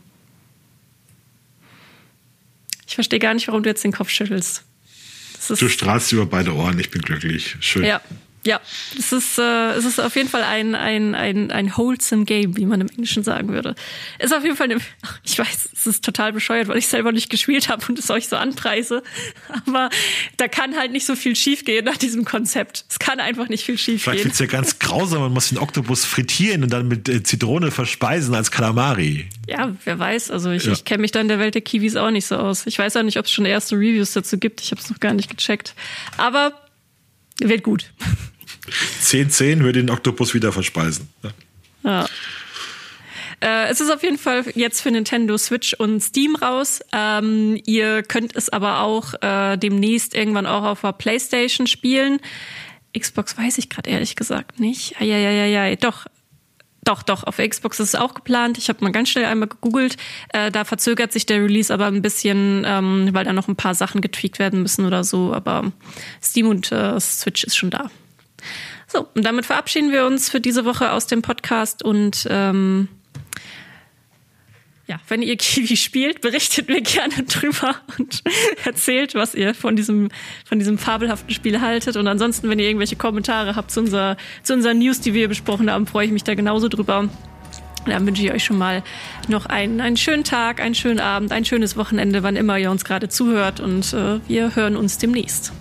Ich verstehe gar nicht, warum du jetzt den Kopf schüttelst. du strahlst über beide Ohren, ich bin glücklich. Schön. Ja, ja, es ist, äh, es ist auf jeden Fall ein, ein, ein, ein wholesome Game, wie man im Englischen sagen würde. Ist auf jeden Fall, eine, <laughs> ich weiß, es ist total bescheuert, weil ich selber nicht gespielt habe und es euch so anpreise. <laughs> Aber da kann halt nicht so viel schiefgehen nach diesem Konzept. Es kann einfach nicht viel schiefgehen. Vielleicht wird es ja ganz <laughs> grausam, man muss den Oktopus frittieren und dann mit äh, Zitrone verspeisen als Kalamari. Ja, wer weiß. Also ich, ja. ich kenne mich da in der Welt der Kiwis auch nicht so aus. Ich weiß auch nicht, ob es schon erste Reviews dazu gibt. Ich habe es noch gar nicht gecheckt. Aber wird gut. 10-10 würde den Oktopus wieder verspeisen. Ja. ja. Äh, es ist auf jeden Fall jetzt für Nintendo Switch und Steam raus. Ähm, ihr könnt es aber auch äh, demnächst irgendwann auch auf der PlayStation spielen. Xbox weiß ich gerade ehrlich gesagt nicht. Ja, doch. Doch, doch, auf Xbox ist es auch geplant. Ich habe mal ganz schnell einmal gegoogelt. Äh, da verzögert sich der Release aber ein bisschen, ähm, weil da noch ein paar Sachen getweakt werden müssen oder so. Aber Steam und äh, Switch ist schon da. So, und damit verabschieden wir uns für diese Woche aus dem Podcast und ähm, ja, wenn ihr Kiwi spielt, berichtet mir gerne drüber und <laughs> erzählt, was ihr von diesem, von diesem fabelhaften Spiel haltet. Und ansonsten, wenn ihr irgendwelche Kommentare habt zu, unserer, zu unseren News, die wir besprochen haben, freue ich mich da genauso drüber. Dann wünsche ich euch schon mal noch einen, einen schönen Tag, einen schönen Abend, ein schönes Wochenende, wann immer ihr uns gerade zuhört. Und äh, wir hören uns demnächst.